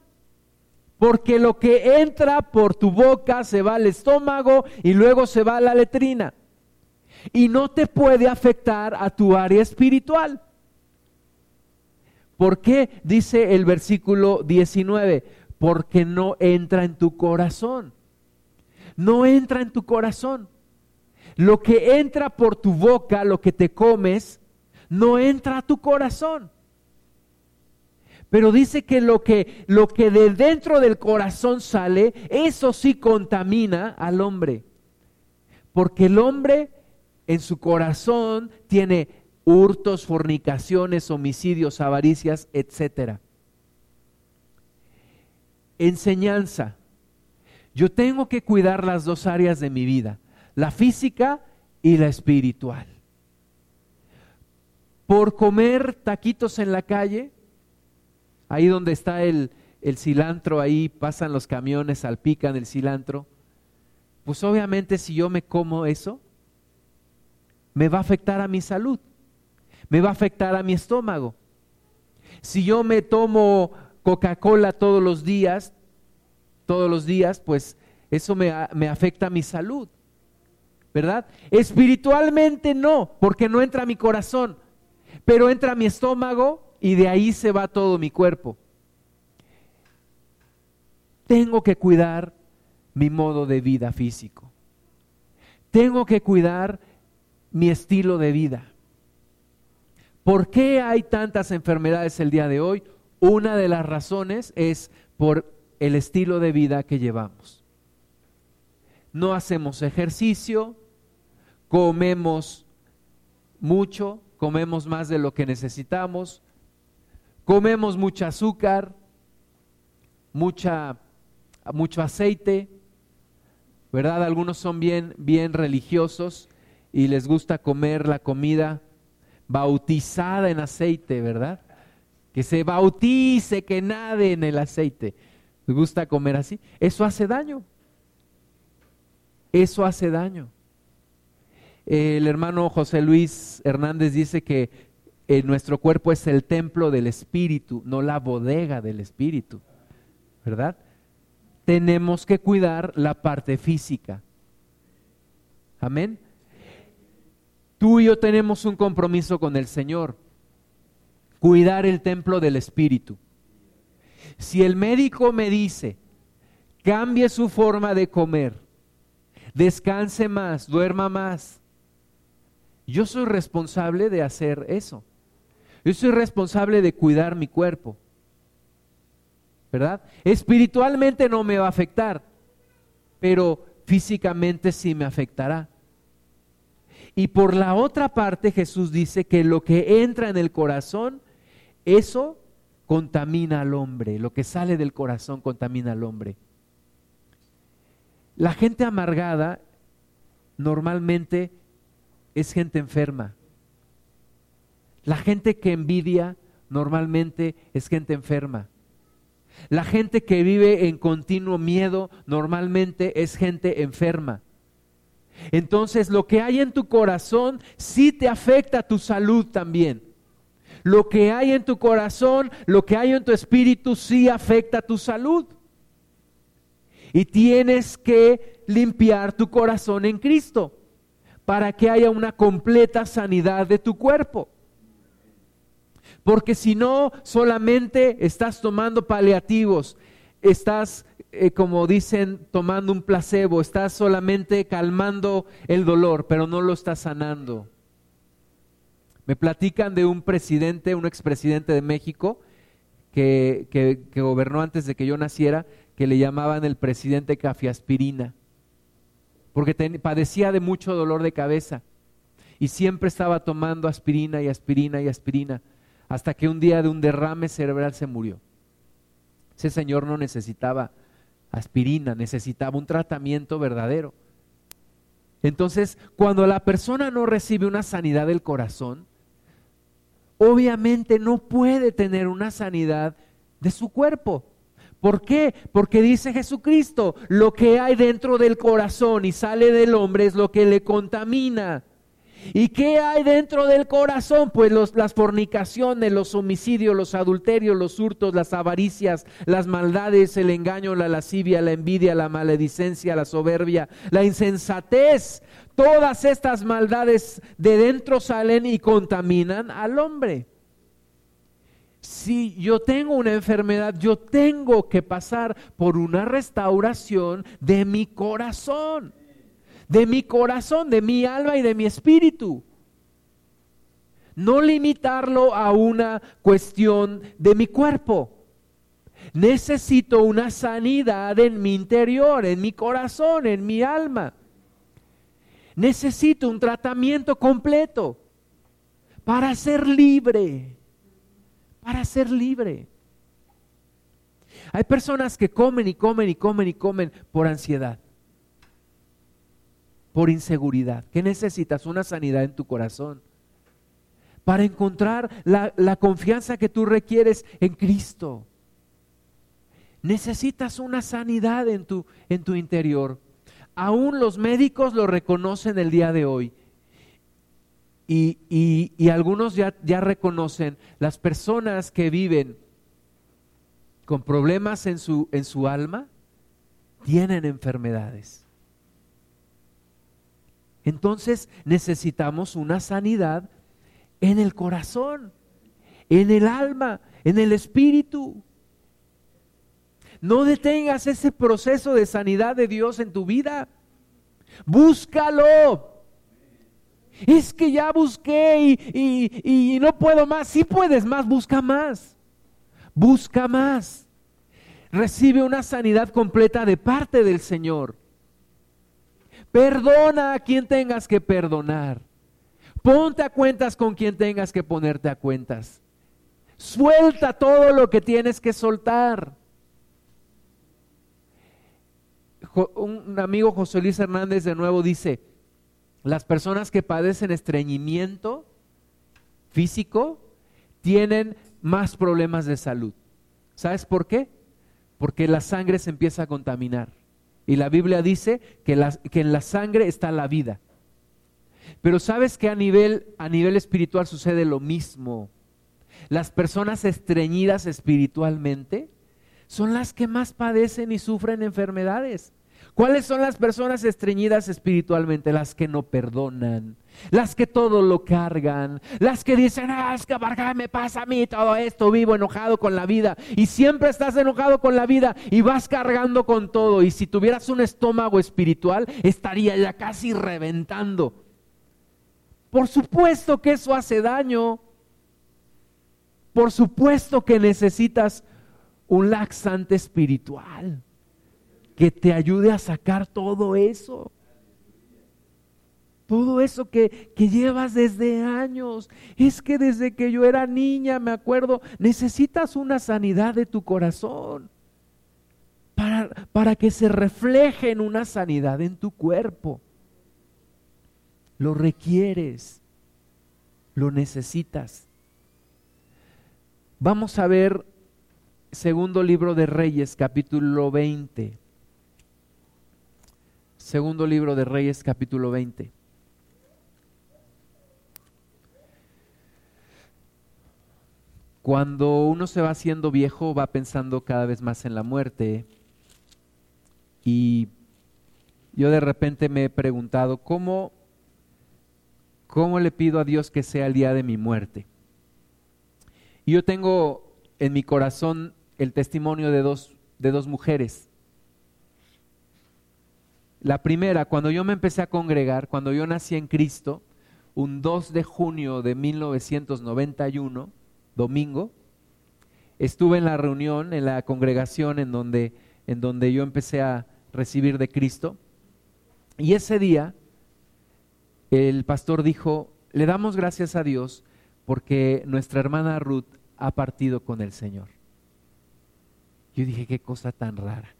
Porque lo que entra por tu boca se va al estómago y luego se va a la letrina y no te puede afectar a tu área espiritual. ¿Por qué? Dice el versículo 19, porque no entra en tu corazón. No entra en tu corazón. Lo que entra por tu boca, lo que te comes, no entra a tu corazón. Pero dice que lo que lo que de dentro del corazón sale, eso sí contamina al hombre. Porque el hombre en su corazón tiene hurtos, fornicaciones, homicidios, avaricias, etc. Enseñanza. Yo tengo que cuidar las dos áreas de mi vida, la física y la espiritual. Por comer taquitos en la calle, ahí donde está el, el cilantro, ahí pasan los camiones, salpican el cilantro, pues obviamente si yo me como eso, me va a afectar a mi salud, me va a afectar a mi estómago. Si yo me tomo Coca-Cola todos los días, todos los días, pues eso me, me, afecta a mi salud, ¿verdad? Espiritualmente no, porque no entra a mi corazón, pero entra a mi estómago y de ahí se va todo mi cuerpo. Tengo que cuidar mi modo de vida físico. Tengo que cuidar mi estilo de vida. ¿Por qué hay tantas enfermedades el día de hoy? Una de las razones es por el estilo de vida que llevamos. No hacemos ejercicio, comemos mucho, comemos más de lo que necesitamos, comemos mucho azúcar, mucha, mucho aceite, ¿verdad? Algunos son bien, bien religiosos y les gusta comer la comida bautizada en aceite, ¿verdad? Que se bautice, que nade en el aceite. ¿Le gusta comer así? Eso hace daño. Eso hace daño. El hermano José Luis Hernández dice que eh, nuestro cuerpo es el templo del Espíritu, no la bodega del Espíritu, ¿verdad? Tenemos que cuidar la parte física. Amén. Tú y yo tenemos un compromiso con el Señor, cuidar el templo del Espíritu. Si el médico me dice, cambie su forma de comer, descanse más, duerma más, yo soy responsable de hacer eso. Yo soy responsable de cuidar mi cuerpo. ¿Verdad? Espiritualmente no me va a afectar, pero físicamente sí me afectará. Y por la otra parte Jesús dice que lo que entra en el corazón, eso contamina al hombre, lo que sale del corazón contamina al hombre. La gente amargada normalmente es gente enferma. La gente que envidia normalmente es gente enferma. La gente que vive en continuo miedo normalmente es gente enferma. Entonces lo que hay en tu corazón sí te afecta tu salud también. Lo que hay en tu corazón, lo que hay en tu espíritu sí afecta tu salud. Y tienes que limpiar tu corazón en Cristo para que haya una completa sanidad de tu cuerpo. Porque si no, solamente estás tomando paliativos, estás, eh, como dicen, tomando un placebo, estás solamente calmando el dolor, pero no lo estás sanando. Me platican de un presidente, un expresidente de México, que, que gobernó antes de que yo naciera, que le llamaban el presidente cafiaspirina porque padecía de mucho dolor de cabeza y siempre estaba tomando aspirina y aspirina y aspirina, hasta que un día de un derrame cerebral se murió. Ese señor no necesitaba aspirina, necesitaba un tratamiento verdadero. Entonces, cuando la persona no recibe una sanidad del corazón, obviamente no puede tener una sanidad de su cuerpo. ¿Por qué? Porque dice Jesucristo, lo que hay dentro del corazón y sale del hombre es lo que le contamina. ¿Y qué hay dentro del corazón? Pues las fornicaciones, los homicidios, los adulterios, los hurtos, las avaricias, las maldades, el engaño, la lascivia, la envidia, la maledicencia, la soberbia, la insensatez. Todas estas maldades de dentro salen y contaminan al hombre si yo tengo una enfermedad, yo tengo que pasar por una restauración de mi corazón, de mi corazón, de mi alma y de mi espíritu. No limitarlo a una cuestión de mi cuerpo. Necesito una sanidad en mi interior, en mi corazón, en mi alma. Necesito un tratamiento completo para ser libre para ser libre. Hay personas que comen y comen y comen y comen por ansiedad, por inseguridad. ¿Qué necesitas? Una sanidad en tu corazón para encontrar la, confianza que tú requieres en Cristo. Necesitas una sanidad en tu, en tu interior. Aún los médicos lo reconocen el día de hoy. Y, algunos ya, ya reconocen, las personas que viven con problemas en su, en su alma, tienen enfermedades. Entonces necesitamos una sanidad en el corazón, en el alma, en el espíritu. No detengas ese proceso de sanidad de Dios en tu vida. Búscalo. Es que ya busqué y, no puedo más. Si puedes más, busca más. Busca más. Recibe una sanidad completa de parte del Señor. Perdona a quien tengas que perdonar. Ponte a cuentas con quien tengas que ponerte a cuentas. Suelta todo lo que tienes que soltar. Un amigo José Luis Hernández de nuevo dice, las personas que padecen estreñimiento físico tienen más problemas de salud. ¿Sabes por qué? Porque la sangre se empieza a contaminar. Y la Biblia dice que, en la sangre está la vida. Pero sabes que a nivel, a nivel espiritual sucede lo mismo. Las personas estreñidas espiritualmente son las que más padecen y sufren enfermedades. ¿Cuáles son las personas estreñidas espiritualmente? Las que no perdonan, las que todo lo cargan, las que dicen, ah, es que me pasa a mí todo esto, vivo enojado con la vida. Y siempre estás enojado con la vida y vas cargando con todo. Y si tuvieras un estómago espiritual, estaría ya casi reventando. Por supuesto que eso hace daño. Por supuesto que necesitas un laxante espiritual que te ayude a sacar todo eso. Todo eso que, que, llevas desde años. Es que desde que yo era niña, me acuerdo, necesitas una sanidad de tu corazón para, para que se refleje en una sanidad en tu cuerpo. Lo requieres, lo necesitas. Vamos a ver segundo libro de Reyes, capítulo 20. Segundo libro de Reyes, capítulo 20. Cuando uno se va haciendo viejo, va pensando cada vez más en la muerte. Y yo de repente me he preguntado, ¿cómo, cómo le pido a Dios que sea el día de mi muerte? Y yo tengo en mi corazón el testimonio de dos, de dos mujeres la primera, cuando yo me empecé a congregar, cuando yo nací en Cristo, un 2 de junio de 1991, domingo, estuve en la reunión, en la congregación en donde, en donde yo empecé a recibir de Cristo. Y ese día el pastor dijo, le damos gracias a Dios porque nuestra hermana Ruth ha partido con el Señor. Yo dije, qué cosa tan rara.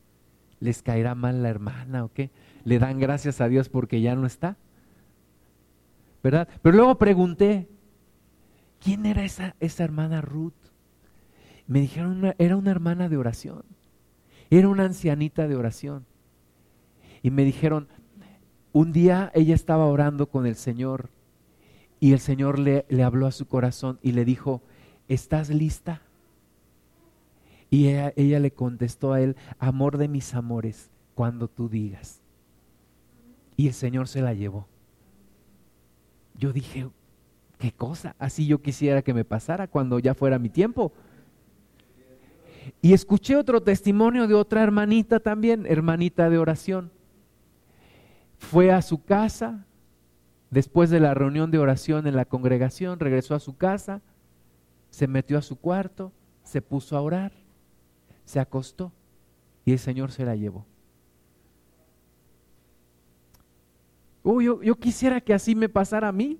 ¿Les caerá mal la hermana o qué? le dan gracias a Dios porque ya no está. ¿Verdad? Pero luego pregunté, ¿quién era esa, esa hermana Ruth? Me dijeron, era una hermana de oración, era una ancianita de oración. Y me dijeron, un día ella estaba orando con el Señor y el Señor le, le habló a su corazón y le dijo, ¿estás lista? Y ella, le contestó a él, amor de mis amores, cuando tú digas y el Señor se la llevó. Yo dije, qué cosa, así yo quisiera que me pasara cuando ya fuera mi tiempo. Y escuché otro testimonio de otra hermanita también, hermanita de oración. Fue a su casa, después de la reunión de oración en la congregación, regresó a su casa, se metió a su cuarto, se puso a orar, se acostó y el Señor se la llevó. Oh, yo, quisiera que así me pasara a mí.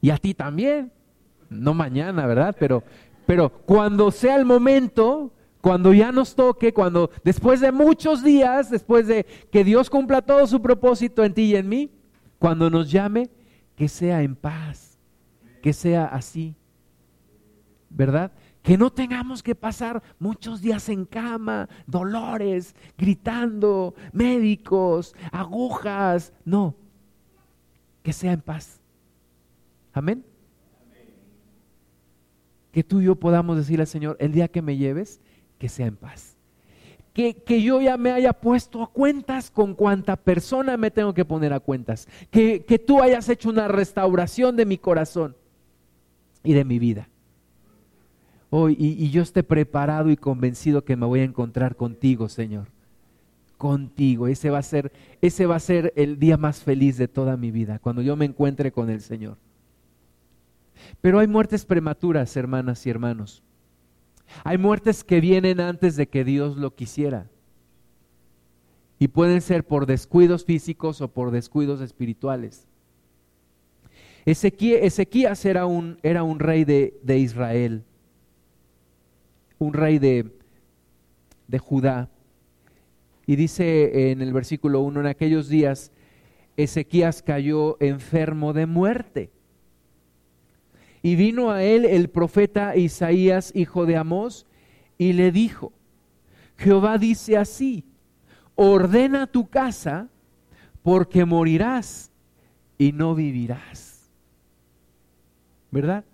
Y a ti también. No mañana, ¿verdad? Pero, pero cuando sea el momento, cuando ya nos toque, cuando después de muchos días, después de que Dios cumpla todo su propósito en ti y en mí, cuando nos llame, que sea en paz, que sea así, ¿verdad? Que no tengamos que pasar muchos días en cama, dolores, gritando, médicos, agujas. No, que sea en paz. Amén. Que tú y yo podamos decirle al Señor, el día que me lleves, que sea en paz. Que, que, yo ya me haya puesto a cuentas con cuánta persona me tengo que poner a cuentas. Que, que tú hayas hecho una restauración de mi corazón y de mi vida y, yo esté preparado y convencido que me voy a encontrar contigo, Señor. Contigo. Ese va a ser, ese va a ser el día más feliz de toda mi vida, cuando yo me encuentre con el Señor. Pero hay muertes prematuras, hermanas y hermanos. Hay muertes que vienen antes de que Dios lo quisiera. Y pueden ser por descuidos físicos o por descuidos espirituales. Ezequías era un, era un rey de, de Israel un rey de, de Judá. Y dice en el versículo 1, en aquellos días Ezequías cayó enfermo de muerte. Y vino a él el profeta Isaías, hijo de Amós, y le dijo, Jehová dice así, ordena tu casa porque morirás y no vivirás. ¿Verdad?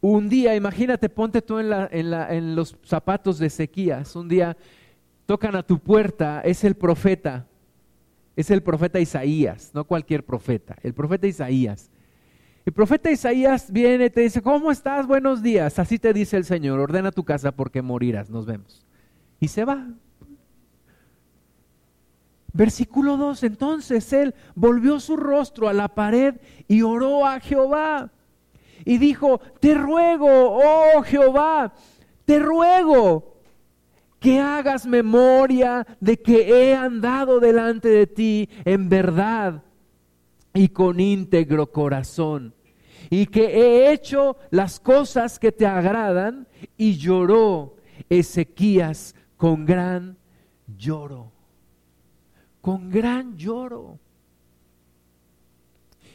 Un día, imagínate, ponte tú en, los zapatos de Ezequías, un día tocan a tu puerta, es el profeta, es el profeta Isaías, no cualquier profeta, el profeta Isaías. El profeta Isaías viene te dice, ¿cómo estás? Buenos días. Así te dice el Señor, ordena tu casa porque morirás, nos vemos. Y se va. Versículo 2, entonces él volvió su rostro a la pared y oró a Jehová. Y dijo, te ruego, oh Jehová, te ruego que hagas memoria de que he andado delante de ti en verdad y con íntegro corazón, y que he hecho las cosas que te agradan, y lloró Ezequías con gran lloro, con gran lloro.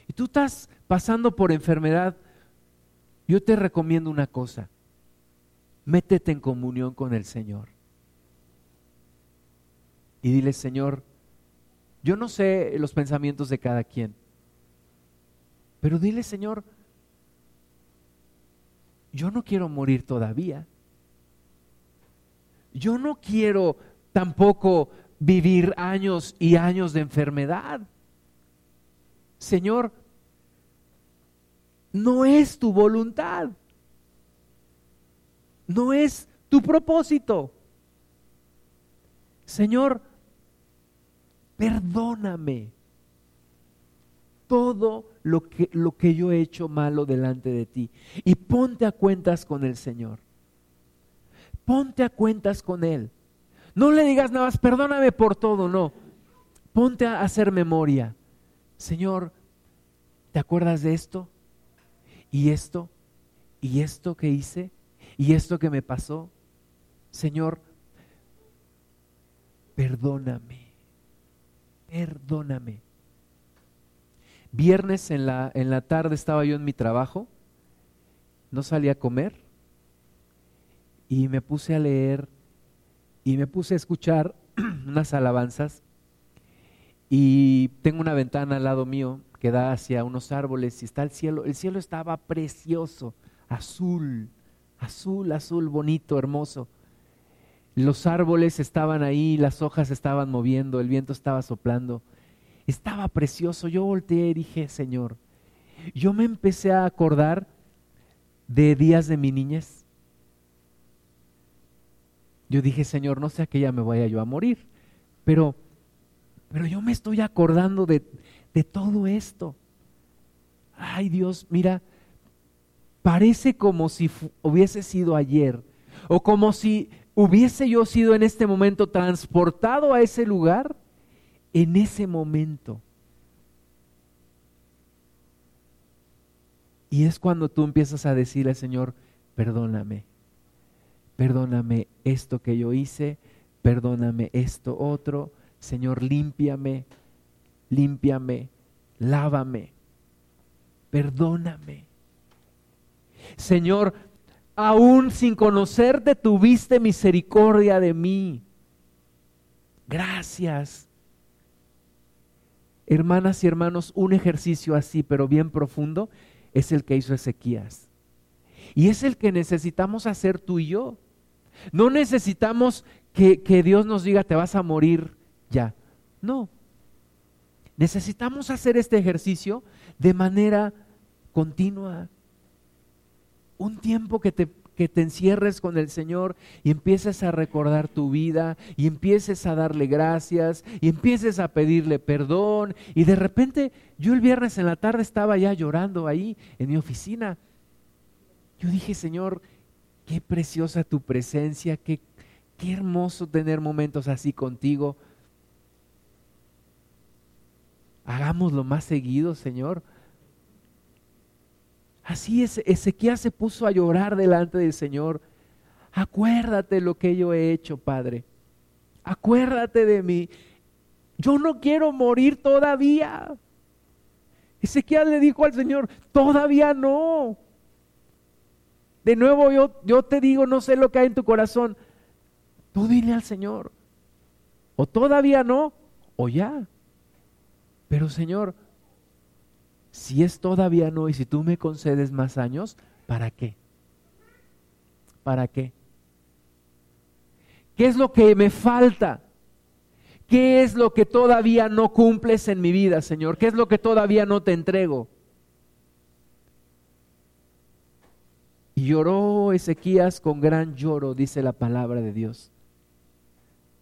Y tú estás pasando por enfermedad, yo te recomiendo una cosa, métete en comunión con el Señor y dile, Señor, yo no sé los pensamientos de cada quien, pero dile, Señor, yo no quiero morir todavía. Yo no quiero tampoco vivir años y años de enfermedad. Señor, no es tu voluntad. No es tu propósito. Señor, perdóname todo lo que, lo que yo he hecho malo delante de ti. Y ponte a cuentas con el Señor. Ponte a cuentas con Él. No le digas nada más, perdóname por todo, no. Ponte a hacer memoria. Señor, ¿te acuerdas de esto? ¿Y esto? ¿Y esto que hice? ¿Y esto que me pasó? Señor, perdóname perdóname. Viernes en la, en la tarde estaba yo en mi trabajo, no salí a comer y me puse a leer y me puse a escuchar unas alabanzas y tengo una ventana al lado mío que da hacia unos árboles y está el cielo. El cielo estaba precioso, azul, azul, azul, bonito, hermoso. Los árboles estaban ahí, las hojas estaban moviendo, el viento estaba soplando. Estaba precioso. Yo volteé y dije, Señor, yo me empecé a acordar de días de mi niñez. Yo dije, Señor, no sé a qué ya me vaya yo a morir, pero, pero yo me estoy acordando de, de todo esto. Ay Dios, mira, parece como si hubiese sido ayer, o como si hubiese yo sido en este momento transportado a ese lugar, en ese momento. Y es cuando tú empiezas a decirle, Señor, perdóname, perdóname esto que yo hice, perdóname esto otro, Señor, límpiame, límpiame, lávame, perdóname. Señor, aún sin conocerte tuviste misericordia de mí. Gracias. Hermanas y hermanos, un ejercicio así, pero bien profundo, es el que hizo Ezequías. Y es el que necesitamos hacer tú y yo. No necesitamos que, que Dios nos diga, te vas a morir ya. No. Necesitamos hacer este ejercicio de manera continua, un tiempo que te, que te encierres con el Señor y empieces a recordar tu vida y empieces a darle gracias y empieces a pedirle perdón. Y de repente yo el viernes en la tarde estaba ya llorando ahí en mi oficina. Yo dije, Señor, qué preciosa tu presencia, qué, qué hermoso tener momentos así contigo. Hagámoslo más seguido, Señor. Así es, Ezequiel se puso a llorar delante del Señor. Acuérdate lo que yo he hecho, Padre. Acuérdate de mí. Yo no quiero morir todavía. Ezequiel le dijo al Señor, todavía no. De nuevo yo, yo te digo, no sé lo que hay en tu corazón. Tú dile al Señor. O todavía no, o ya. Pero Señor, si es todavía no y si tú me concedes más años, ¿para qué? ¿Para qué? ¿Qué es lo que me falta? ¿Qué es lo que todavía no cumples en mi vida, Señor? ¿Qué es lo que todavía no te entrego? Y lloró Ezequías con gran lloro, dice la palabra de Dios.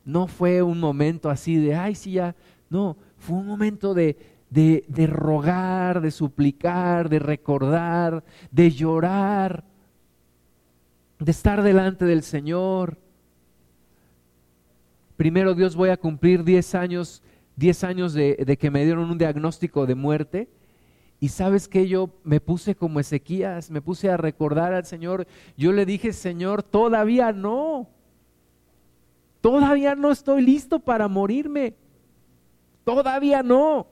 No fue un momento así de, ay, sí, ya. No, fue un momento de, de, de rogar, de suplicar, de recordar, de llorar, de estar delante del Señor primero Dios voy a cumplir 10 años, 10 años de, que me dieron un diagnóstico de muerte. Y sabes que yo me puse como Ezequías, me puse a recordar al Señor. Yo le dije, Señor, todavía no. Todavía no estoy listo para morirme. Todavía no.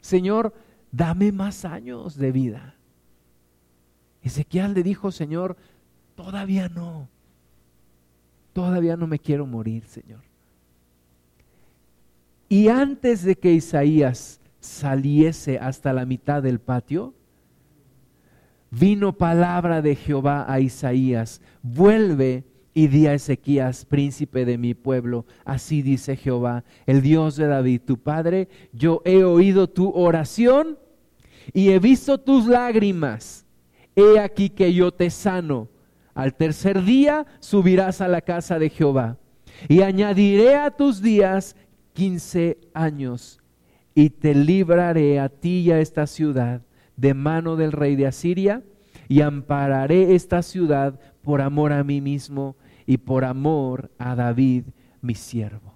Señor, dame más años de vida. Ezequiel le dijo, Señor, todavía no. Todavía no me quiero morir, Señor. Y antes de que Isaías saliese hasta la mitad del patio, vino palabra de Jehová a Isaías, vuelve y di a Ezequías, príncipe de mi pueblo, así dice Jehová, el Dios de David, tu padre, yo he oído tu oración y he visto tus lágrimas. He aquí que yo te sano. Al tercer día subirás a la casa de Jehová y añadiré a tus días quince años y te libraré a ti y a esta ciudad de mano del rey de Asiria y ampararé esta ciudad por amor a mí mismo y por amor a David, mi siervo.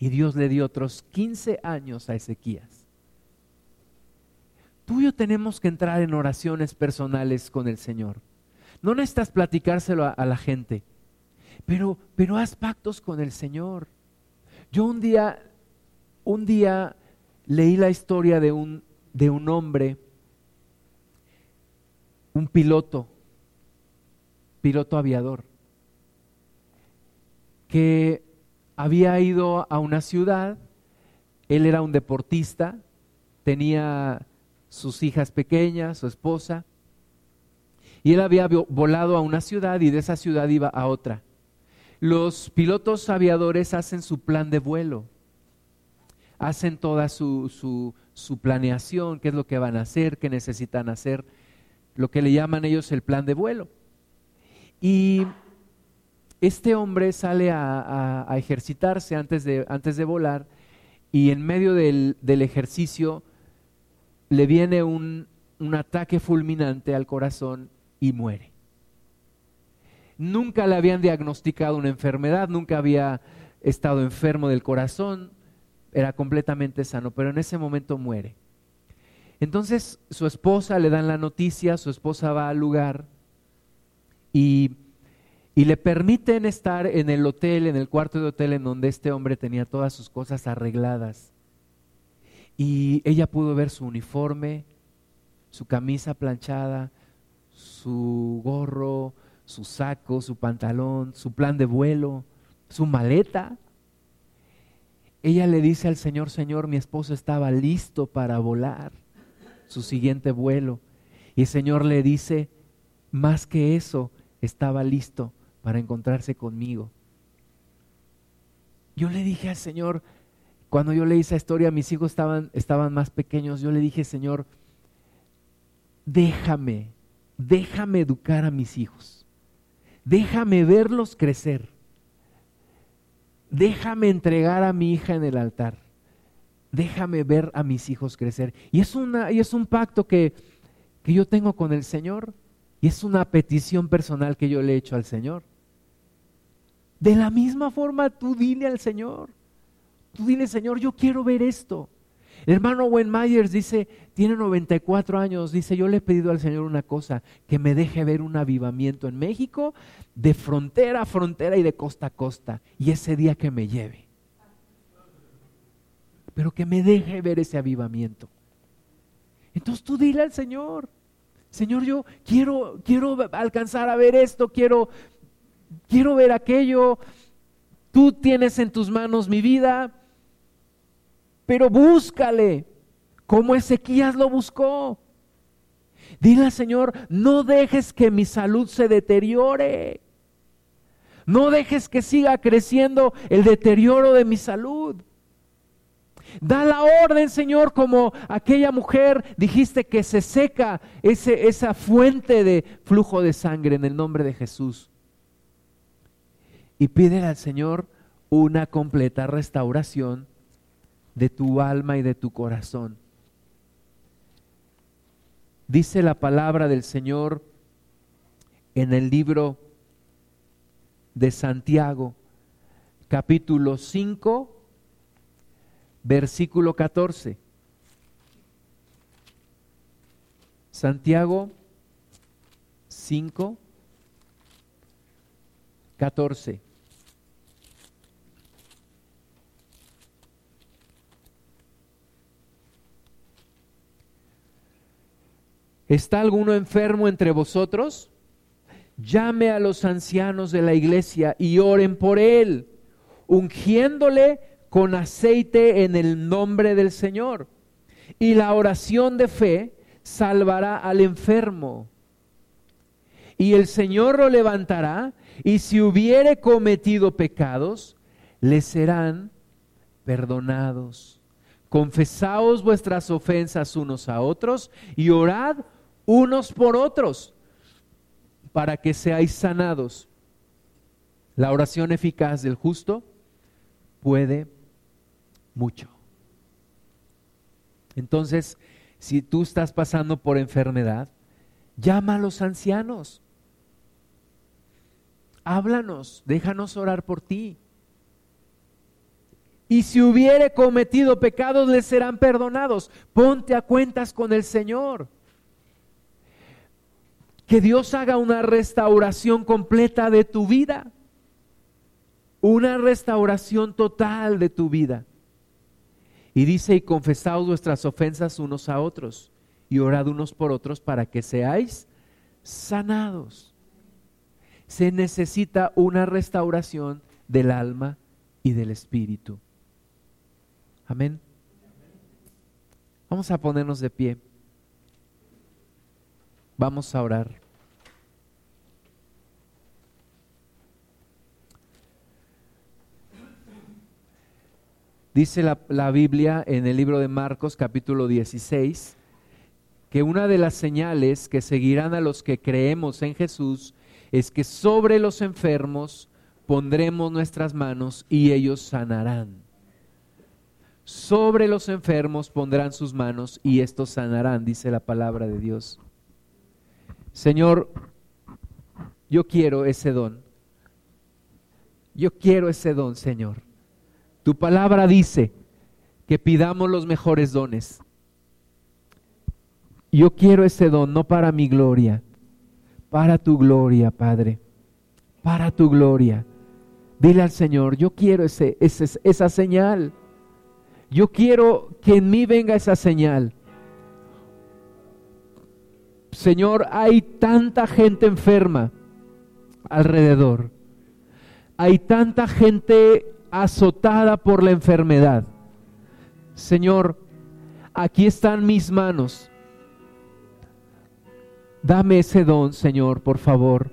Y Dios le dio otros 15 años a Ezequías. Tú y yo tenemos que entrar en oraciones personales con el Señor. No necesitas platicárselo a, a la gente, pero, pero haz pactos con el Señor. Yo un día, un día leí la historia de un, de un hombre, un piloto, piloto aviador, que había ido a una ciudad, él era un deportista, tenía sus hijas pequeñas, su esposa, y él había volado a una ciudad y de esa ciudad iba a otra. Los pilotos aviadores hacen su plan de vuelo, hacen toda su, planeación, qué es lo que van a hacer, qué necesitan hacer, lo que le llaman ellos el plan de vuelo. Y este hombre sale a, ejercitarse antes de, antes de, volar y en medio del, del ejercicio le viene un, un, ataque fulminante al corazón y muere nunca le habían diagnosticado una enfermedad, nunca había estado enfermo del corazón, era completamente sano, pero en ese momento muere. Entonces su esposa le dan la noticia, su esposa va al lugar y, y, le permiten estar en el hotel, en el cuarto de hotel en donde este hombre tenía todas sus cosas arregladas. Y ella pudo ver su uniforme, su camisa planchada, su gorro, su saco, su pantalón, su plan de vuelo, su maleta. Ella le dice al Señor, Señor, mi esposo estaba listo para volar su siguiente vuelo. Y el Señor le dice, más que eso, estaba listo para encontrarse conmigo. Yo le dije al Señor, cuando yo leí esa historia, mis hijos estaban, estaban más pequeños, yo le dije, Señor, déjame, déjame educar a mis hijos déjame verlos crecer. Déjame entregar a mi hija en el altar. Déjame ver a mis hijos crecer. Y es, una, y es un pacto que, que yo tengo con el Señor. Y es una petición personal que yo le he hecho al Señor. De la misma forma, tú dile al Señor. Tú dile, Señor, yo quiero ver esto. El hermano Wayne Myers dice, tiene 94 años, dice, yo le he pedido al Señor una cosa, que me deje ver un avivamiento en México de frontera a frontera y de costa a costa, y ese día que me lleve. Pero que me deje ver ese avivamiento. Entonces tú dile al Señor, Señor, yo quiero, quiero alcanzar a ver esto, quiero, quiero ver aquello. Tú tienes en tus manos mi vida, pero búscale, como Ezequías lo buscó. Dile al Señor, no dejes que mi salud se deteriore. No dejes que siga creciendo el deterioro de mi salud. Da la orden, Señor, como aquella mujer dijiste que se seca ese, esa fuente de flujo de sangre en el nombre de Jesús. Y pídele al Señor una completa restauración de tu alma y de tu corazón. Dice la palabra del Señor en el libro de Santiago, capítulo 5, versículo 14. Santiago 5, 14. ¿Está alguno enfermo entre vosotros? Llame a los ancianos de la iglesia y oren por él, ungiéndole con aceite en el nombre del Señor. Y la oración de fe salvará al enfermo. Y el Señor lo levantará, y si hubiere cometido pecados, le serán perdonados. Confesaos vuestras ofensas unos a otros y orad unos por otros para que seáis sanados. La oración eficaz del justo puede mucho. Entonces, si tú estás pasando por enfermedad, llama a los ancianos. Háblanos, déjanos orar por ti. Y si hubiere cometido pecados, le serán perdonados. Ponte a cuentas con el Señor. Que Dios haga una restauración completa de tu vida. Una restauración total de tu vida. Y dice, y confesaos vuestras ofensas unos a otros y orad unos por otros para que seáis sanados. Se necesita una restauración del alma y del espíritu. Amén. Vamos a ponernos de pie. Vamos a orar. Dice la, Biblia en el libro de Marcos capítulo 16 que una de las señales que seguirán a los que creemos en Jesús es que sobre los enfermos pondremos nuestras manos y ellos sanarán. Sobre los enfermos pondrán sus manos y estos sanarán, dice la palabra de Dios. Señor, yo quiero ese don. Yo quiero ese don, Señor. Tu palabra dice que pidamos los mejores dones. Yo quiero ese don, no para mi gloria, para tu gloria, Padre, para tu gloria. Dile al Señor, yo quiero ese, esa señal. Yo quiero que en mí venga esa señal. Señor, hay tanta gente enferma alrededor. Hay tanta gente azotada por la enfermedad. Señor, aquí están mis manos. Dame ese don, Señor, por favor.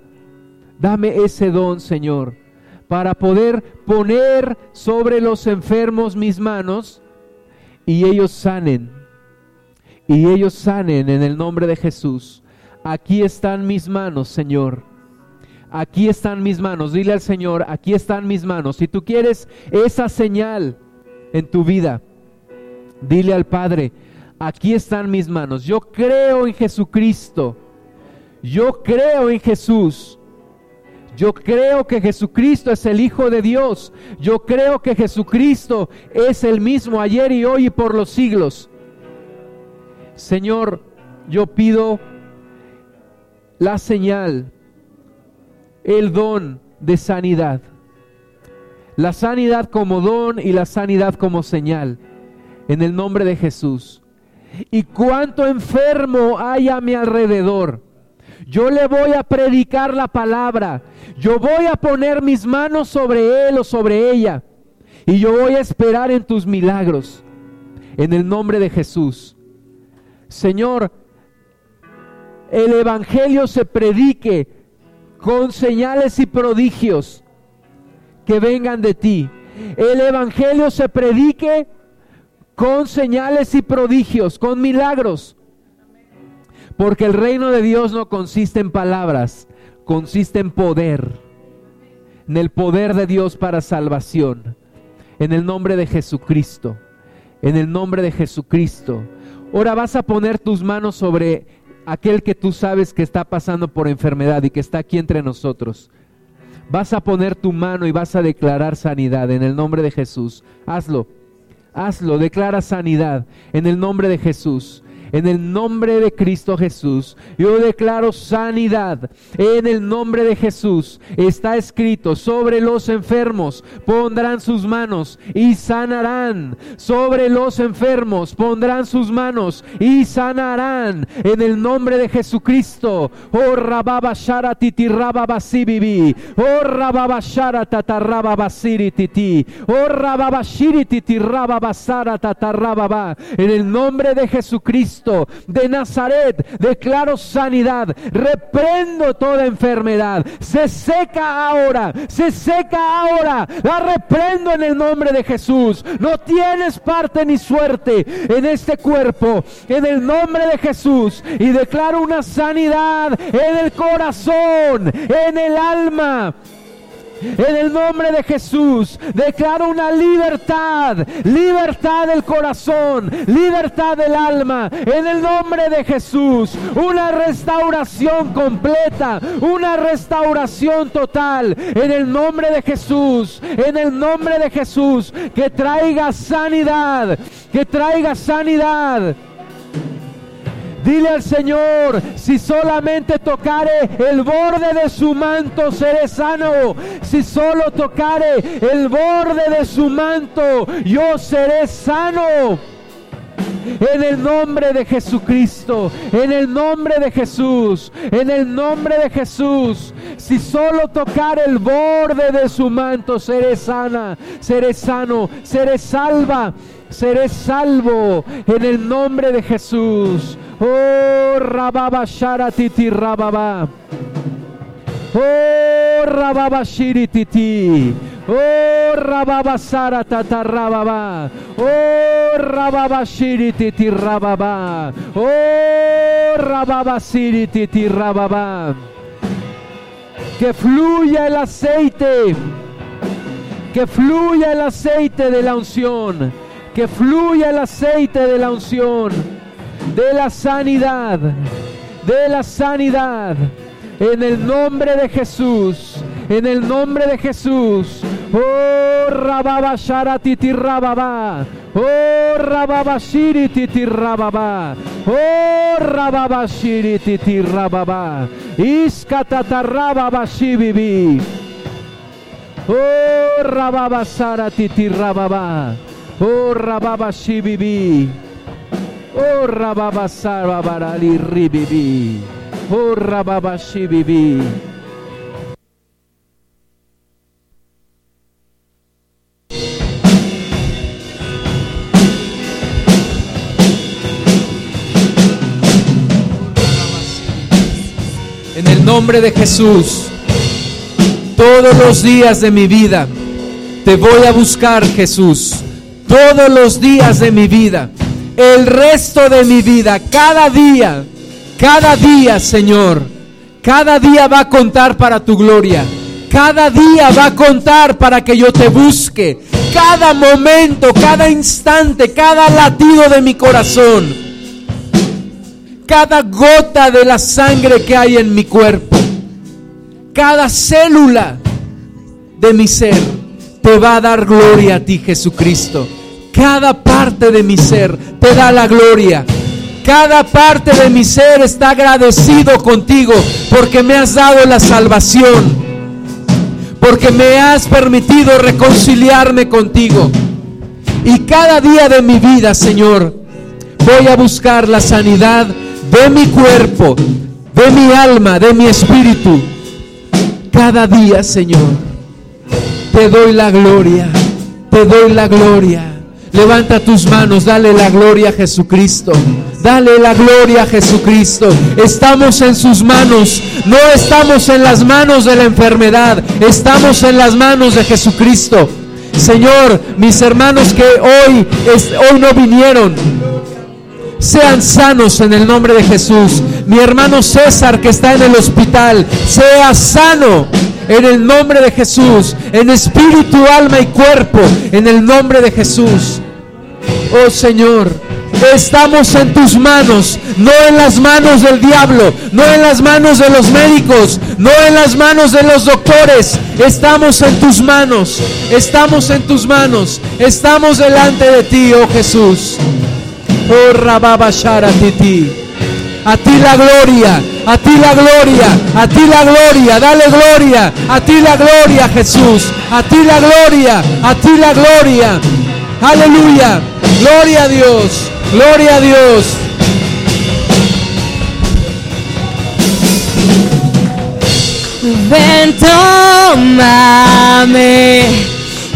Dame ese don, Señor, para poder poner sobre los enfermos mis manos y ellos sanen. Y ellos sanen en el nombre de Jesús. Aquí están mis manos, Señor aquí están mis manos. Dile al Señor, aquí están mis manos. Si tú quieres esa señal en tu vida, dile al Padre, aquí están mis manos. Yo creo en Jesucristo. Yo creo en Jesús. Yo creo que Jesucristo es el Hijo de Dios. Yo creo que Jesucristo es el mismo ayer y hoy y por los siglos. Señor, yo pido la señal el don de sanidad. La sanidad como don y la sanidad como señal. En el nombre de Jesús. y cuánto enfermo hay a mi alrededor. Yo le voy a predicar la palabra. Yo voy a poner mis manos sobre él o sobre ella. Y yo voy a esperar en tus milagros. En el nombre de Jesús. Señor, el Evangelio se predique con señales y prodigios que vengan de ti. El Evangelio se predique con señales y prodigios, con milagros. Porque el reino de Dios no consiste en palabras, consiste en poder. En el poder de Dios para salvación. En el nombre de Jesucristo. En el nombre de Jesucristo. Ahora vas a poner tus manos sobre aquel que tú sabes que está pasando por enfermedad y que está aquí entre nosotros. Vas a poner tu mano y vas a declarar sanidad en el nombre de Jesús. Hazlo. Hazlo, declara sanidad en el nombre de Jesús. En el nombre de Cristo Jesús, yo declaro sanidad. En el nombre de Jesús está escrito, sobre los enfermos pondrán sus manos y sanarán. Sobre los enfermos pondrán sus manos y sanarán. En el nombre de Jesucristo. Oh. Oh. Oh. En el nombre de Jesucristo de Nazaret, declaro sanidad, reprendo toda enfermedad, se seca ahora, se seca ahora, la reprendo en el nombre de Jesús. No tienes parte ni suerte en este cuerpo, en el nombre de Jesús, y declaro una sanidad en el corazón, en el alma en el nombre de Jesús declaro una libertad, libertad del corazón, libertad del alma. En el nombre de Jesús, una restauración completa, una restauración total. En el nombre de Jesús, en el nombre de Jesús, que traiga sanidad, que traiga sanidad. Dile al Señor, si solamente tocare el borde de su manto, seré sano. Si solo tocare el borde de su manto, yo seré sano. En el nombre de Jesucristo, en el nombre de Jesús, en el nombre de Jesús. Si solo tocar el borde de su manto, seré sana, seré sano, seré salva, seré salvo. En el nombre de Jesús. Oh, Rababa Titi Rababa. Oh, Rababa Titi. Oh, Rababa Sara Tata Rababa. Oh, Rababa Titi Rababa. Oh, Rababa Titi Rababa. Que fluya el aceite. Que fluya el aceite de la unción. Que fluya el aceite de la unción de la sanidad, de la sanidad. En el nombre de Jesús, en el nombre de Jesús. Oh, rababa titi rababa. Oh, rababa titi rababa. Oh, rababa titi rababa. Shibibi. Oh, rababa titi rababa. Oh, rababa shibibi. Oh Rababasara Barali Ribibi. Oh Rababashibibi. En el nombre de Jesús, todos los días de mi vida, te voy a buscar, Jesús. Todos los días de mi vida el resto de mi vida, cada día, cada día, Señor, cada día va a contar para tu gloria. Cada día va a contar para que yo te busque. Cada momento, cada instante, cada latido de mi corazón. Cada gota de la sangre que hay en mi cuerpo. Cada célula de mi ser te va a dar gloria a ti, Jesucristo. Cada parte de mi ser te da la gloria. Cada parte de mi ser está agradecido contigo porque me has dado la salvación. Porque me has permitido reconciliarme contigo. Y cada día de mi vida, Señor, voy a buscar la sanidad de mi cuerpo, de mi alma, de mi espíritu. Cada día, Señor, te doy la gloria, te doy la gloria. Levanta tus manos, dale la gloria a Jesucristo. Dale la gloria a Jesucristo. Estamos en sus manos. No estamos en las manos de la enfermedad. Estamos en las manos de Jesucristo. Señor, mis hermanos que hoy, hoy no vinieron, sean sanos en el nombre de Jesús. Mi hermano César que está en el hospital, sea sano en el nombre de Jesús, en espíritu, alma y cuerpo, en el nombre de Jesús. Oh Señor, estamos en tus manos, no en las manos del diablo, no en las manos de los médicos, no en las manos de los doctores. Estamos en tus manos, estamos en tus manos, estamos delante de ti, oh Jesús. Oh Titi. A ti la gloria, a ti la gloria, a ti la gloria, dale gloria, a ti la gloria Jesús, a ti la gloria, a ti la gloria. Aleluya, gloria a Dios, gloria a Dios. Ven,